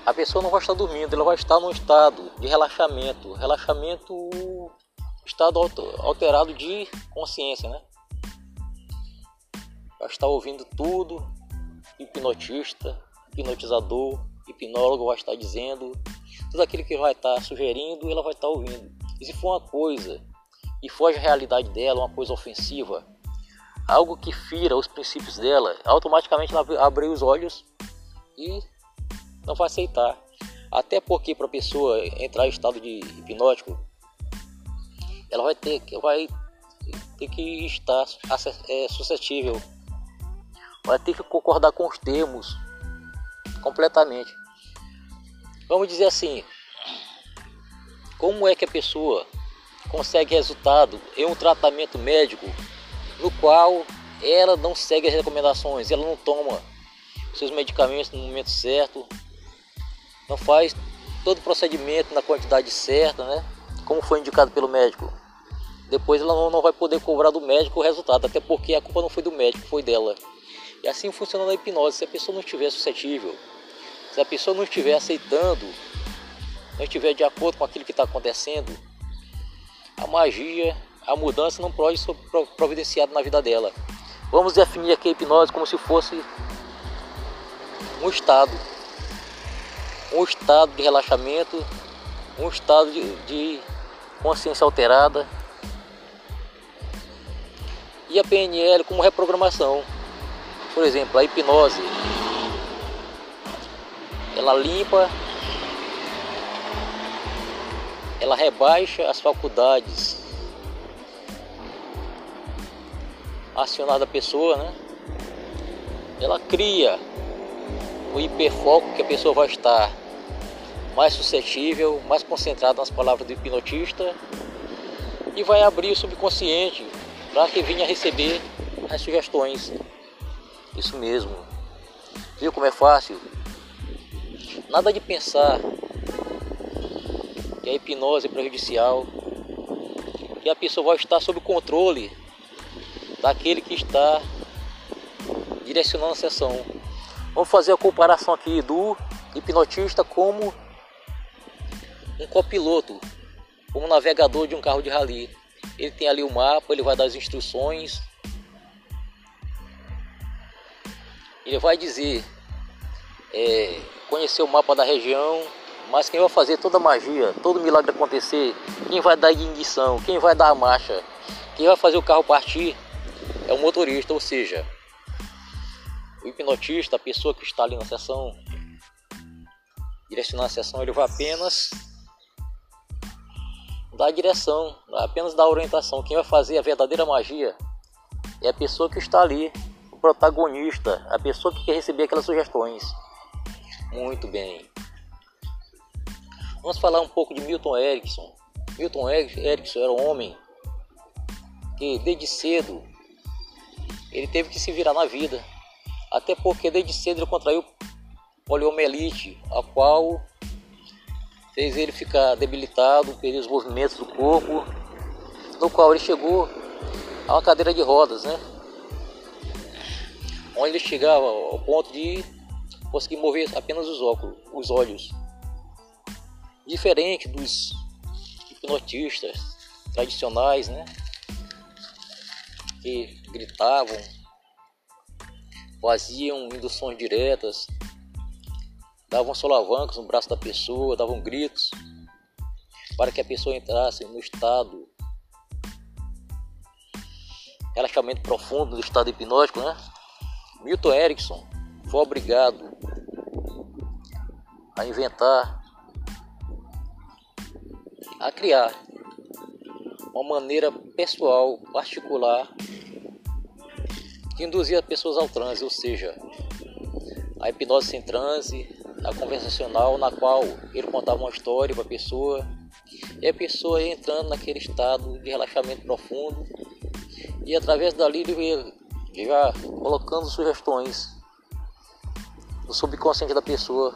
a pessoa não vai estar dormindo, ela vai estar num estado de relaxamento, relaxamento, estado alterado de consciência, né? Vai estar ouvindo tudo, hipnotista, hipnotizador, hipnólogo vai estar dizendo, tudo aquilo que vai estar sugerindo, ela vai estar ouvindo. E se for uma coisa que foge à realidade dela, uma coisa ofensiva, algo que fira os princípios dela, automaticamente ela abre os olhos e não vai aceitar. Até porque para a pessoa entrar em estado de hipnótico, ela vai ter, vai ter que estar é, suscetível, vai ter que concordar com os termos completamente. Vamos dizer assim, como é que a pessoa consegue resultado em um tratamento médico no qual ela não segue as recomendações, ela não toma seus medicamentos no momento certo, não faz todo o procedimento na quantidade certa, né? Como foi indicado pelo médico. Depois ela não vai poder cobrar do médico o resultado, até porque a culpa não foi do médico, foi dela. E assim funciona na hipnose. Se a pessoa não estiver suscetível, se a pessoa não estiver aceitando, não estiver de acordo com aquilo que está acontecendo, a magia, a mudança não pode ser providenciada na vida dela. Vamos definir aqui a hipnose como se fosse um estado, um estado de relaxamento, um estado de, de consciência alterada e a PNL como reprogramação. Por exemplo, a hipnose ela limpa, ela rebaixa as faculdades acionar da pessoa, né? Ela cria o hiperfoco que a pessoa vai estar mais suscetível, mais concentrada nas palavras do hipnotista e vai abrir o subconsciente para que venha receber as sugestões. Isso mesmo. Viu como é fácil? Nada de pensar que a hipnose é prejudicial, que a pessoa vai estar sob controle daquele que está direcionando a sessão. Vamos fazer a comparação aqui do hipnotista como um copiloto, como um navegador de um carro de rally. Ele tem ali o mapa, ele vai dar as instruções. Ele vai dizer, é, conhecer o mapa da região, mas quem vai fazer toda a magia, todo o milagre acontecer, quem vai dar a ignição, quem vai dar a marcha, quem vai fazer o carro partir, é o motorista, ou seja, o hipnotista, a pessoa que está ali na sessão, direcionando a sessão, ele vai apenas dar a direção, apenas dar a orientação. Quem vai fazer a verdadeira magia é a pessoa que está ali, o protagonista, a pessoa que quer receber aquelas sugestões. Muito bem. Vamos falar um pouco de Milton Erickson. Milton Erickson era um homem que desde cedo ele teve que se virar na vida. Até porque desde cedo ele contraiu poliomielite, a qual fez ele ficar debilitado, perder os movimentos do corpo, no qual ele chegou a uma cadeira de rodas, né? Onde ele chegava ao ponto de conseguir mover apenas os óculos, os olhos. Diferente dos hipnotistas tradicionais, né? que gritavam, faziam induções diretas, davam solavancos no braço da pessoa, davam gritos para que a pessoa entrasse no estado relaxamento profundo, no estado hipnótico, né? Milton Erickson foi obrigado a inventar, a criar uma maneira pessoal, particular que induzia pessoas ao transe, ou seja, a hipnose sem transe, a conversacional na qual ele contava uma história para a pessoa e a pessoa ia entrando naquele estado de relaxamento profundo e através dali ele ia já colocando sugestões no subconsciente da pessoa,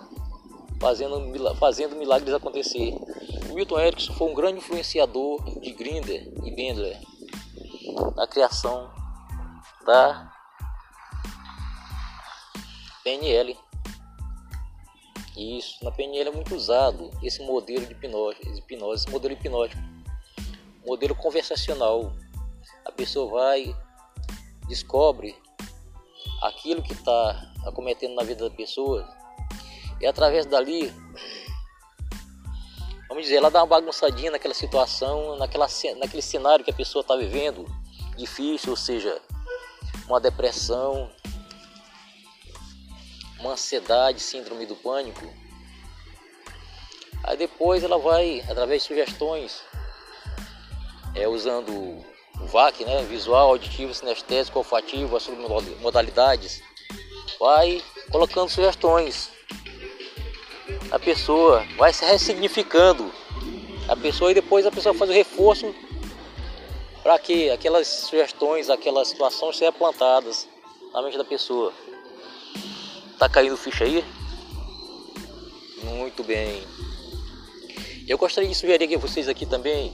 fazendo, fazendo milagres acontecer. Milton Erickson foi um grande influenciador de Grinder e Bendler na criação da PNL. Isso, na PNL é muito usado esse modelo de hipnose, hipnose esse modelo hipnótico, modelo conversacional. A pessoa vai, descobre aquilo que está acometendo na vida da pessoa e através dali, vamos dizer, ela dá uma bagunçadinha naquela situação, naquela, naquele cenário que a pessoa está vivendo, difícil, ou seja, uma depressão, uma ansiedade, síndrome do pânico. Aí depois ela vai, através de sugestões, é, usando o VAC, né? Visual, auditivo, sinestésico, olfativo, as modalidades, vai colocando sugestões. A pessoa vai se ressignificando. A pessoa e depois a pessoa faz o reforço para que aquelas sugestões, aquelas situações sejam plantadas na mente da pessoa. Tá caindo ficha aí? Muito bem. Eu gostaria de sugerir a vocês aqui também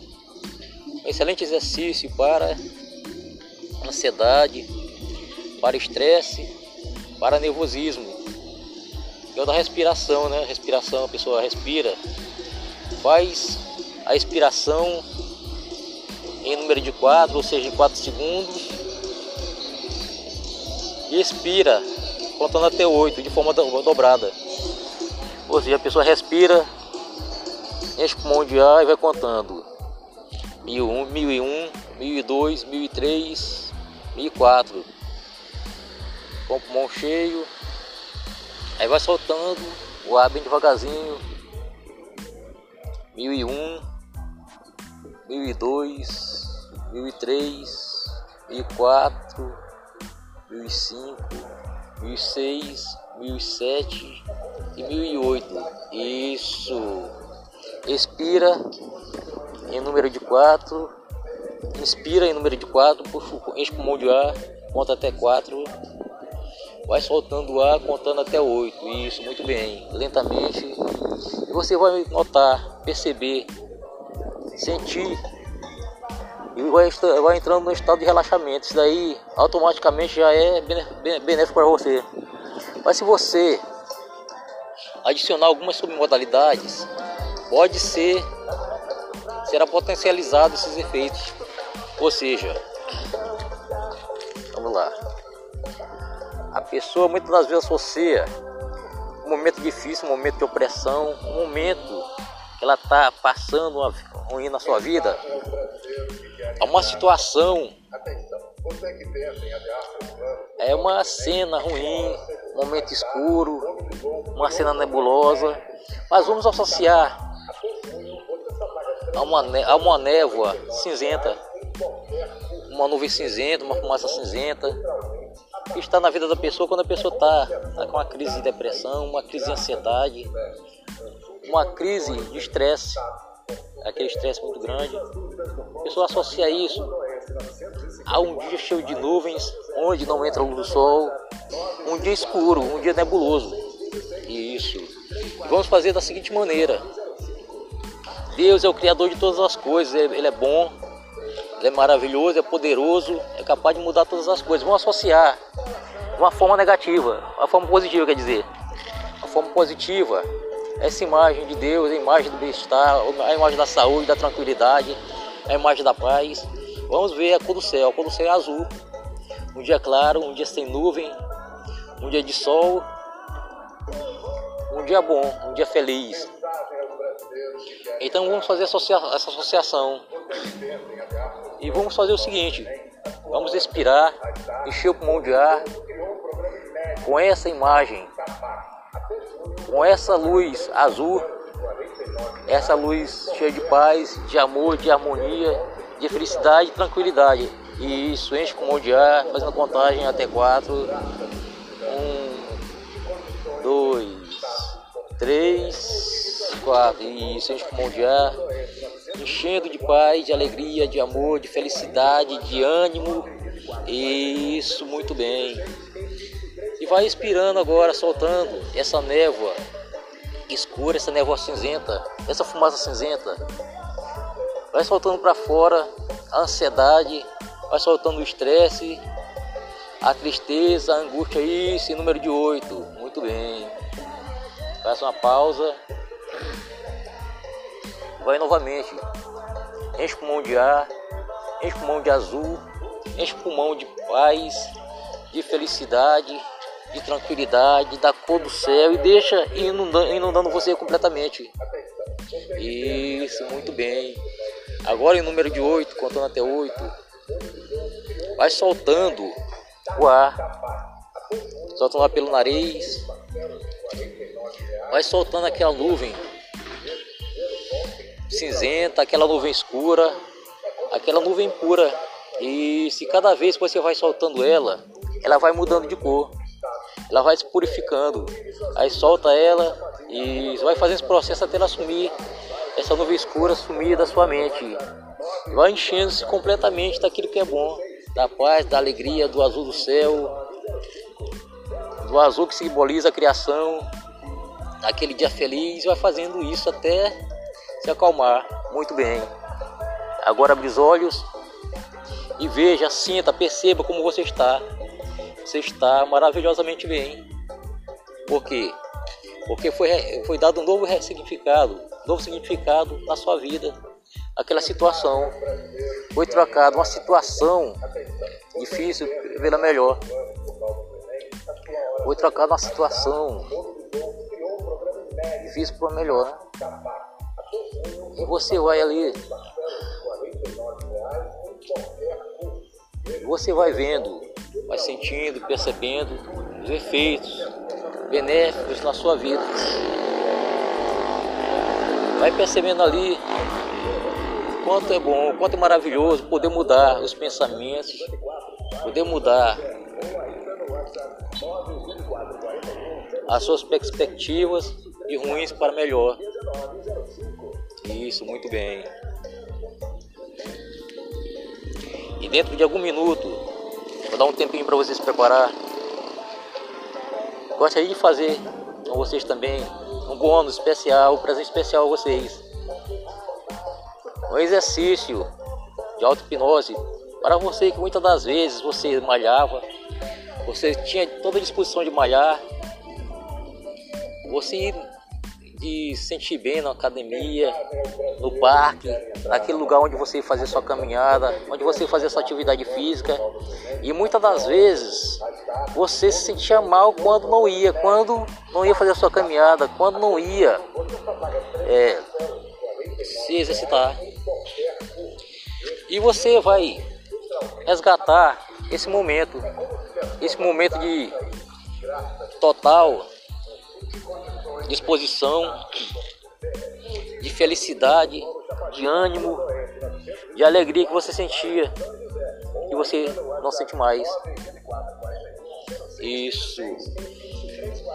um excelente exercício para ansiedade, para estresse, para nervosismo. É o da respiração, né? Respiração, a pessoa respira, faz a expiração em número de 4, ou seja, em 4 segundos, e expira, contando até 8, de forma dobrada. Ou seja, a pessoa respira, enche o pulmão de ar e vai contando. 1001, 1001, 1002, 1003, 1004. Com o pulmão cheio. Aí vai soltando o ar bem devagarzinho. 1001, 1002, 1003, 1004, 1005, 1006, 1007 e 1008. Isso. Expira em número de 4. Inspira em número de 4, puxa, enche o pulmão de ar, conta até 4. Vai soltando o ar, contando até 8. Isso, muito bem. Lentamente. E você vai notar, perceber, sentir e vai, entrando no estado de relaxamento. Isso daí automaticamente já é benéfico para você. Mas se você adicionar algumas submodalidades, pode ser será potencializado esses efeitos. Ou seja, vamos lá. A pessoa muitas das vezes associa um momento difícil, um momento de opressão, um momento que ela está passando uma ruim na sua vida, a uma situação. É uma cena ruim, um momento escuro, uma cena nebulosa, mas vamos associar a uma, a uma névoa cinzenta, uma nuvem cinzenta, uma fumaça cinzenta, que está na vida da pessoa quando a pessoa está tá com uma crise de depressão, uma crise de ansiedade, uma crise de estresse, aquele estresse muito grande. A pessoa associa isso a um dia cheio de nuvens, onde não entra luz do sol, um dia escuro, um dia nebuloso. Isso. Vamos fazer da seguinte maneira: Deus é o Criador de todas as coisas, Ele é bom, Ele é maravilhoso, é poderoso, é capaz de mudar todas as coisas. Vamos associar uma forma negativa, uma forma positiva, quer dizer, uma forma positiva, essa imagem de Deus, a imagem do bem-estar, a imagem da saúde, da tranquilidade, a imagem da paz. Vamos ver a cor do céu, a cor do céu é azul. Um dia claro, um dia sem nuvem, um dia de sol, um dia bom, um dia feliz. Então vamos fazer essa associação. E vamos fazer o seguinte: vamos expirar, encher o pulmão de ar com essa imagem, com essa luz azul, essa luz cheia de paz, de amor, de harmonia, de felicidade e tranquilidade. E isso enche o pulmão de ar, fazendo contagem até quatro. Um, dois, três quatro. Isso, enche o pulmão de ar, enchendo de paz, de alegria, de amor, de felicidade, de ânimo. Isso, muito bem. E vai expirando agora, soltando essa névoa escura, essa névoa cinzenta, essa fumaça cinzenta. Vai soltando para fora a ansiedade, vai soltando o estresse, a tristeza, a angústia, isso, número de oito. Muito bem. Faça uma pausa vai novamente. Enche o pulmão de ar, enche o pulmão de azul, enche o pulmão de paz, de felicidade, de tranquilidade, da cor do céu e deixa inundando, inundando você completamente. Isso, muito bem. Agora em número de 8, contando até 8, vai soltando o ar, soltando pelo nariz, vai soltando aquela nuvem cinzenta, aquela nuvem escura, aquela nuvem pura. E se cada vez que você vai soltando ela, ela vai mudando de cor. Ela vai se purificando. Aí solta ela e vai fazendo esse processo até ela sumir. Essa nuvem escura sumir da sua mente. Vai enchendo-se completamente daquilo que é bom. Da paz, da alegria, do azul do céu. Do azul que simboliza a criação. Aquele dia feliz. Vai fazendo isso até se acalmar. Muito bem. Agora abre os olhos e veja, sinta, perceba como você está. Você está maravilhosamente bem. Por quê? Porque foi, foi dado um novo significado, novo significado na sua vida. Aquela situação foi trocada, uma situação difícil pela melhor. Foi trocada uma situação difícil para melhor. E você vai ali você vai vendo, vai sentindo, percebendo os efeitos benéficos na sua vida. Vai percebendo ali quanto é bom, quanto é maravilhoso poder mudar os pensamentos, poder mudar as suas perspectivas de ruins para melhor. Isso, muito bem. E dentro de algum minuto, vou dar um tempinho para vocês se preparar. Gostaria de fazer com vocês também um bônus especial, um presente especial a vocês. Um exercício de auto-hipnose para você que muitas das vezes você malhava, você tinha toda a disposição de malhar, você de sentir bem na academia, no parque, naquele lugar onde você fazia sua caminhada, onde você fazia sua atividade física. E muitas das vezes você se sentia mal quando não ia, quando não ia fazer sua caminhada, quando não ia é, se exercitar. E você vai resgatar esse momento, esse momento de total disposição, de felicidade, de ânimo, de alegria que você sentia, que você não sente mais. Isso.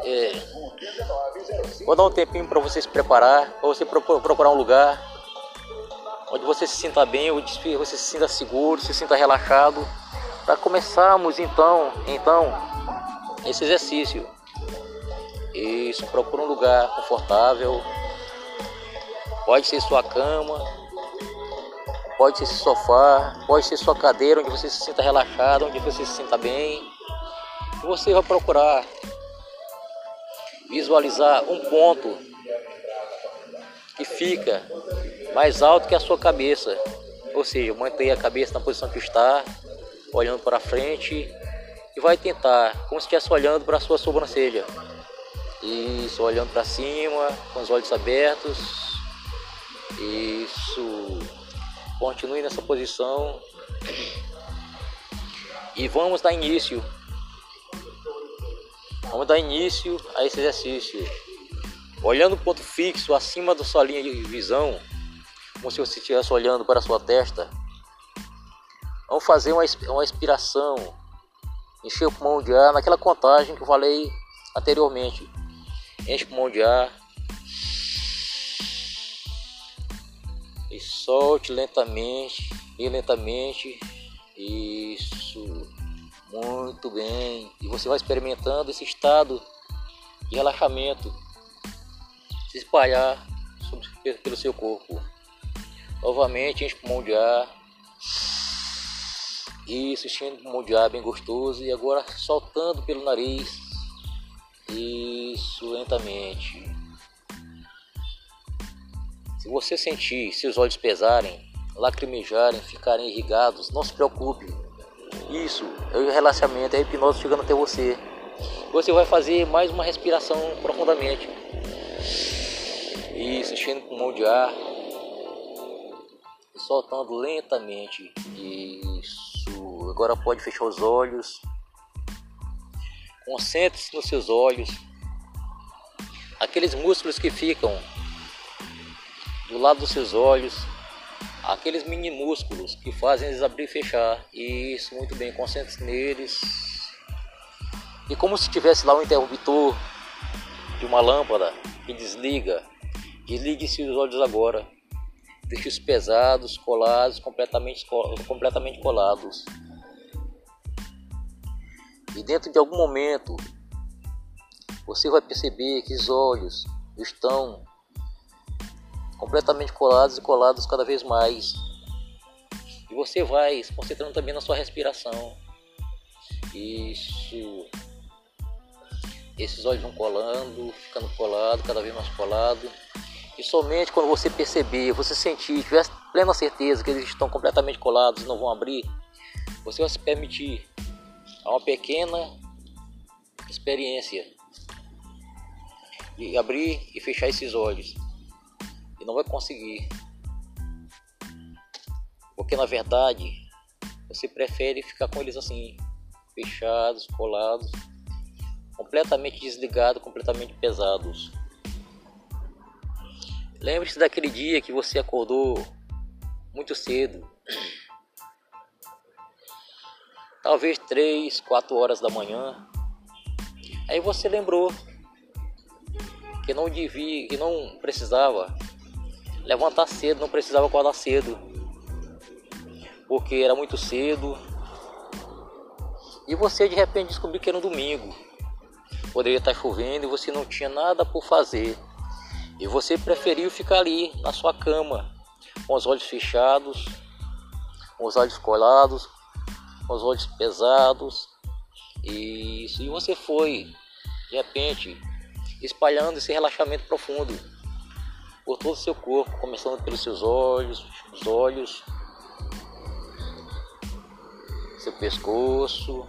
É. Vou dar um tempinho para você se preparar, para você procurar um lugar onde você se sinta bem, onde você se sinta seguro, se sinta relaxado, para começarmos então, então esse exercício. Isso, procura um lugar confortável. Pode ser sua cama, pode ser seu sofá, pode ser sua cadeira onde você se sinta relaxado, onde você se sinta bem. E você vai procurar visualizar um ponto que fica mais alto que a sua cabeça. Ou seja, manter a cabeça na posição que está, olhando para frente e vai tentar, como se estivesse olhando para a sua sobrancelha. Isso, olhando para cima, com os olhos abertos. Isso. Continue nessa posição. E vamos dar início. Vamos dar início a esse exercício. Olhando o ponto fixo acima da sua linha de visão, como se você estivesse olhando para a sua testa. Vamos fazer uma, uma expiração. Encher o pulmão de ar naquela contagem que eu falei anteriormente enche o pulmão de ar e solte lentamente e lentamente. Isso, muito bem. E você vai experimentando esse estado de relaxamento se espalhar pelo seu corpo. Novamente, enche o pulmão de ar. Isso, enchendo o pulmão de ar bem gostoso. E agora soltando pelo nariz. Isso, lentamente. Se você sentir seus olhos pesarem, lacrimejarem, ficarem irrigados, não se preocupe. Isso é o relaxamento, é a hipnose chegando até você. Você vai fazer mais uma respiração profundamente. Isso, enchendo o pulmão de ar. E soltando lentamente. Isso. Agora pode fechar os olhos. Concentre-se nos seus olhos. Aqueles músculos que ficam do lado dos seus olhos, aqueles mini músculos que fazem eles abrir e fechar. Isso, muito bem, concentre neles. E como se tivesse lá um interruptor de uma lâmpada que desliga, desligue-se os olhos agora. Deixe-os pesados, colados, completamente, completamente colados. E dentro de algum momento, você vai perceber que os olhos estão completamente colados e colados cada vez mais. E você vai se concentrando também na sua respiração. Isso. Esses olhos vão colando, ficando colado, cada vez mais colado. E somente quando você perceber, você sentir, tiver plena certeza que eles estão completamente colados e não vão abrir, você vai se permitir a uma pequena experiência e abrir e fechar esses olhos. E não vai conseguir. Porque na verdade você prefere ficar com eles assim fechados, colados, completamente desligados, completamente pesados. Lembre-se daquele dia que você acordou muito cedo, talvez 3, 4 horas da manhã. Aí você lembrou que não devia, que não precisava levantar cedo, não precisava acordar cedo, porque era muito cedo. E você de repente descobriu que era um domingo, poderia estar chovendo e você não tinha nada por fazer. E você preferiu ficar ali na sua cama, com os olhos fechados, com os olhos colados, com os olhos pesados. E, e você foi, de repente, espalhando esse relaxamento profundo por todo o seu corpo, começando pelos seus olhos, os olhos, seu pescoço,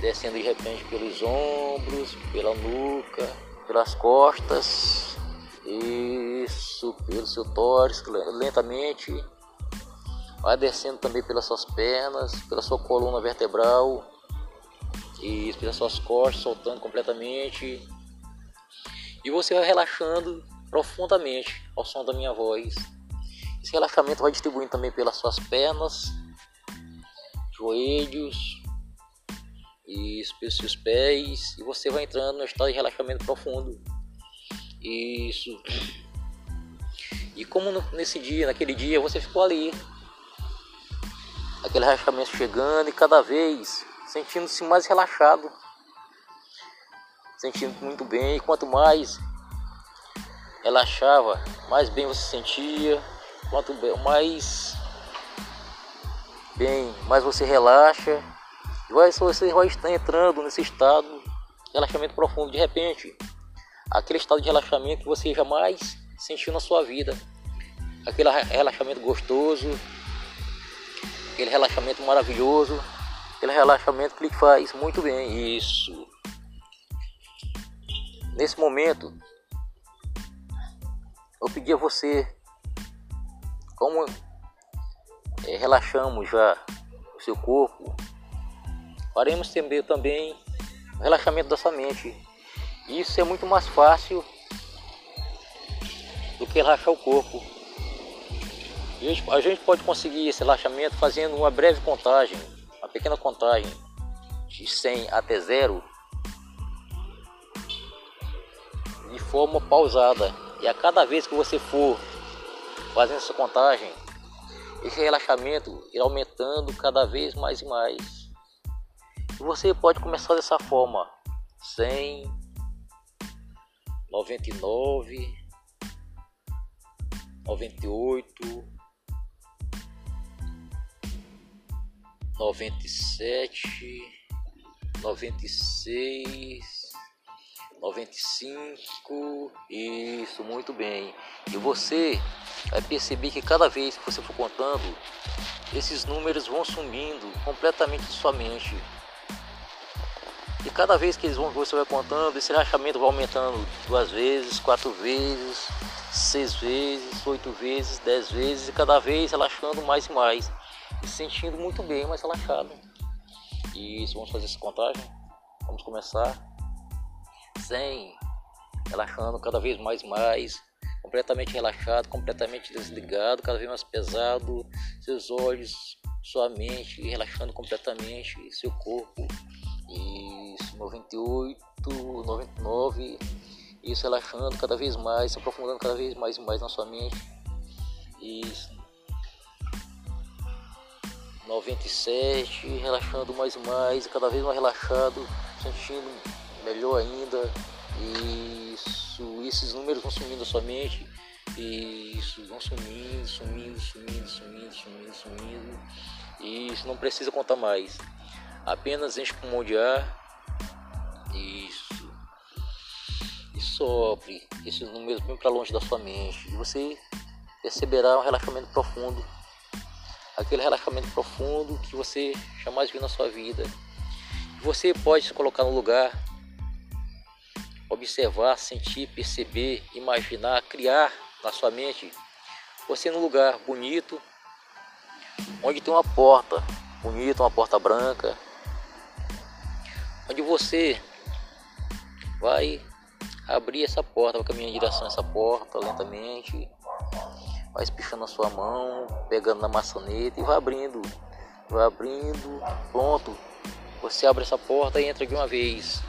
descendo de repente pelos ombros, pela nuca, pelas costas, isso, pelo seu tórax, lentamente, vai descendo também pelas suas pernas, pela sua coluna vertebral, isso, pelas suas costas, soltando completamente. E você vai relaxando profundamente ao som da minha voz. Esse relaxamento vai distribuindo também pelas suas pernas, joelhos e pelos seus pés. E você vai entrando no estado de relaxamento profundo. Isso. E como nesse dia, naquele dia, você ficou ali. Aquele relaxamento chegando e cada vez sentindo-se mais relaxado, sentindo muito bem. E quanto mais relaxava, mais bem você sentia. Quanto mais bem, mais você relaxa. E vai, você vai estar entrando nesse estado de relaxamento profundo. De repente, aquele estado de relaxamento que você jamais sentiu na sua vida. Aquele relaxamento gostoso, aquele relaxamento maravilhoso aquele relaxamento que ele faz muito bem. Isso. Nesse momento, eu pedi a você, como é, relaxamos já o seu corpo, faremos também o relaxamento da sua mente. Isso é muito mais fácil do que relaxar o corpo. A gente pode conseguir esse relaxamento fazendo uma breve contagem pequena contagem de 100 até 0 de forma pausada. E a cada vez que você for fazendo essa contagem, esse relaxamento irá aumentando cada vez mais e mais. E você pode começar dessa forma: 100, 99, 98, noventa e sete, noventa e seis, noventa e cinco, isso, muito bem. E você vai perceber que cada vez que você for contando, esses números vão sumindo completamente de sua mente. E cada vez que eles vão, você vai contando, esse relaxamento vai aumentando duas vezes, quatro vezes, seis vezes, oito vezes, dez vezes, e cada vez relaxando mais e mais se sentindo muito bem, mais relaxado. E vamos fazer essa contagem. Vamos começar 100, relaxando cada vez mais mais, completamente relaxado, completamente desligado, cada vez mais pesado, seus olhos, sua mente relaxando completamente, seu corpo. Isso, 98, 99, isso relaxando cada vez mais, se aprofundando cada vez mais e mais na sua mente. Isso. 97, relaxando mais e mais, cada vez mais relaxado, sentindo melhor ainda. Isso, esses números vão sumindo da sua mente. Isso, vão sumindo, sumindo, sumindo, sumindo, sumindo, sumindo. Isso, não precisa contar mais. Apenas enche com mão de ar. Isso. E sopre esses números bem para longe da sua mente. E você perceberá um relaxamento profundo. Aquele relaxamento profundo que você jamais viu na sua vida. Você pode se colocar no lugar observar, sentir, perceber, imaginar, criar na sua mente você num lugar bonito, onde tem uma porta bonita, uma porta branca, onde você vai abrir essa porta, vai caminhar em direção a essa porta lentamente, vai espichando a sua mão, pegando na maçaneta e vai abrindo, vai abrindo, pronto. Você abre essa porta e entra de uma vez.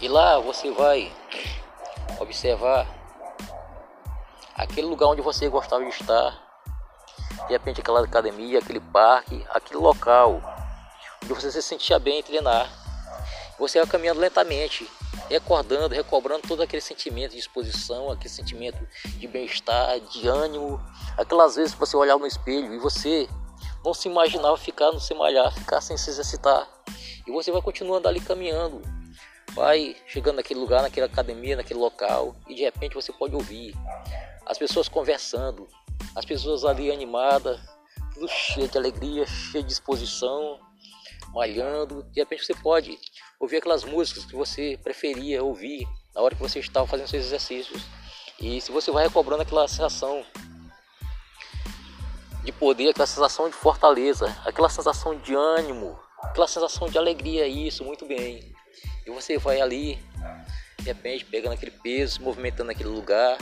E lá você vai observar aquele lugar onde você gostava de estar, de repente aquela academia, aquele parque, aquele local onde você se sentia bem em treinar. Você vai caminhando lentamente, recordando, recobrando todo aquele sentimento de disposição, aquele sentimento de bem-estar, de ânimo, aquelas vezes que você olhava no espelho e você não se imaginava ficar no se malhar, ficar sem se exercitar. E você vai continuando ali caminhando, vai chegando naquele lugar, naquela academia, naquele local e de repente você pode ouvir as pessoas conversando, as pessoas ali animadas, tudo cheio de alegria, cheio de disposição, malhando. De repente você pode ouvir aquelas músicas que você preferia ouvir na hora que você estava fazendo seus exercícios. E se você vai recobrando aquela sensação de poder, aquela sensação de fortaleza, aquela sensação de ânimo, aquela sensação de alegria, isso, muito bem. E você vai ali, de repente, pegando aquele peso, movimentando aquele lugar,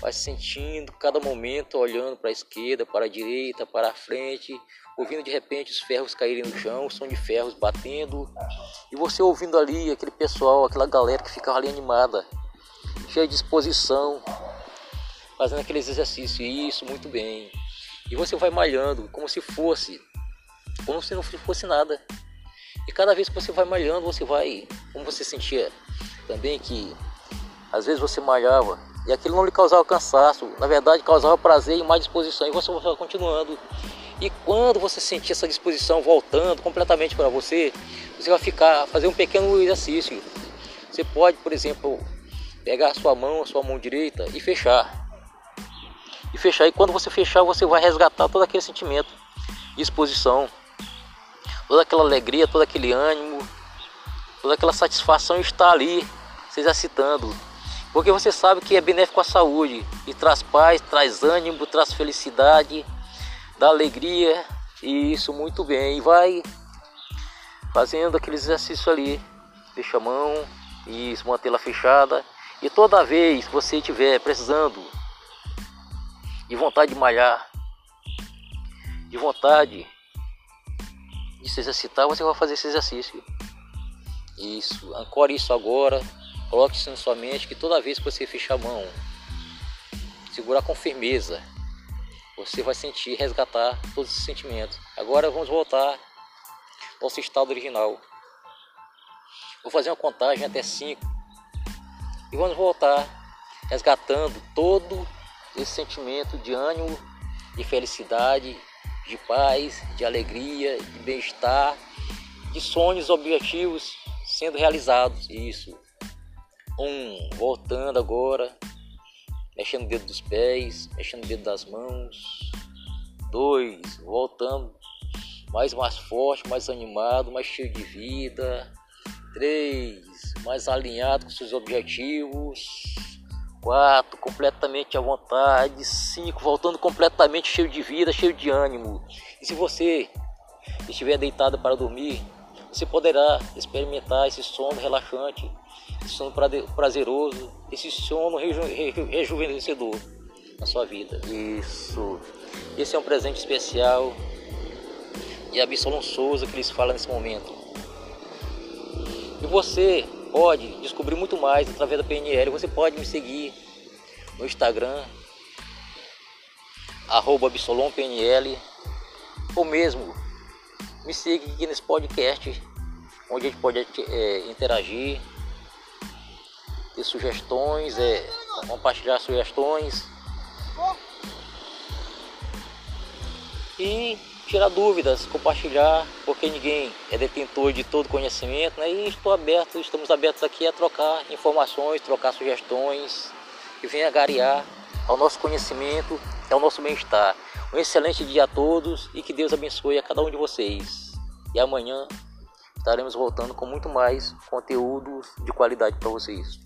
vai sentindo cada momento, olhando para a esquerda, para a direita, para a frente, ouvindo de repente os ferros caírem no chão, o som de ferros batendo, e você ouvindo ali aquele pessoal, aquela galera que ficava ali animada, cheia de disposição, fazendo aqueles exercícios, isso muito bem. E você vai malhando como se fosse, como se não fosse nada. E cada vez que você vai malhando, você vai, como você sentia também que às vezes você malhava e aquilo não lhe causava cansaço, na verdade causava prazer e mais disposição e você vai continuando. E quando você sentir essa disposição voltando completamente para você, você vai ficar fazer um pequeno exercício. Você pode, por exemplo, pegar a sua mão, a sua mão direita e fechar. E fechar e quando você fechar, você vai resgatar todo aquele sentimento disposição toda aquela alegria, todo aquele ânimo, toda aquela satisfação está ali se exercitando. Porque você sabe que é benéfico à saúde e traz paz, traz ânimo, traz felicidade, dá alegria e isso muito bem. E vai fazendo aquele exercício ali, fecha a mão e mantê-la fechada. E toda vez que você estiver precisando de vontade de malhar, de vontade de se exercitar, você vai fazer esse exercício. Isso, ancore isso agora, coloque isso na sua mente que toda vez que você fechar a mão, segurar com firmeza, você vai sentir, resgatar todos esses sentimentos. Agora vamos voltar ao nosso estado original. Vou fazer uma contagem até 5 e vamos voltar resgatando todo esse sentimento de ânimo, de felicidade, de paz, de alegria, de bem-estar, de sonhos, objetivos sendo realizados. Isso. Um, voltando agora, mexendo o dedo dos pés, mexendo o dedo das mãos. Dois, voltando mais mais forte, mais animado, mais cheio de vida. Três, mais alinhado com seus objetivos. 4, completamente à vontade. 5, voltando completamente cheio de vida, cheio de ânimo. E se você estiver deitado para dormir, você poderá experimentar esse sono relaxante, esse sono prazeroso, esse sono reju rejuvenescedor na sua vida. Isso. Esse é um presente especial e Absolom Souza que lhes fala nesse momento. E você pode descobrir muito mais através da PNL. Você pode me seguir no Instagram, arroba PNL, ou mesmo me siga aqui nesse podcast, onde a gente pode é, interagir, ter sugestões, é, compartilhar sugestões e tirar dúvidas, compartilhar, porque ninguém é detentor de todo conhecimento, né? E estou aberto, estamos abertos aqui a trocar informações, trocar sugestões que venha agariar ao nosso conhecimento, ao nosso bem-estar. Um excelente dia a todos e que Deus abençoe a cada um de vocês. E amanhã estaremos voltando com muito mais conteúdos de qualidade para vocês.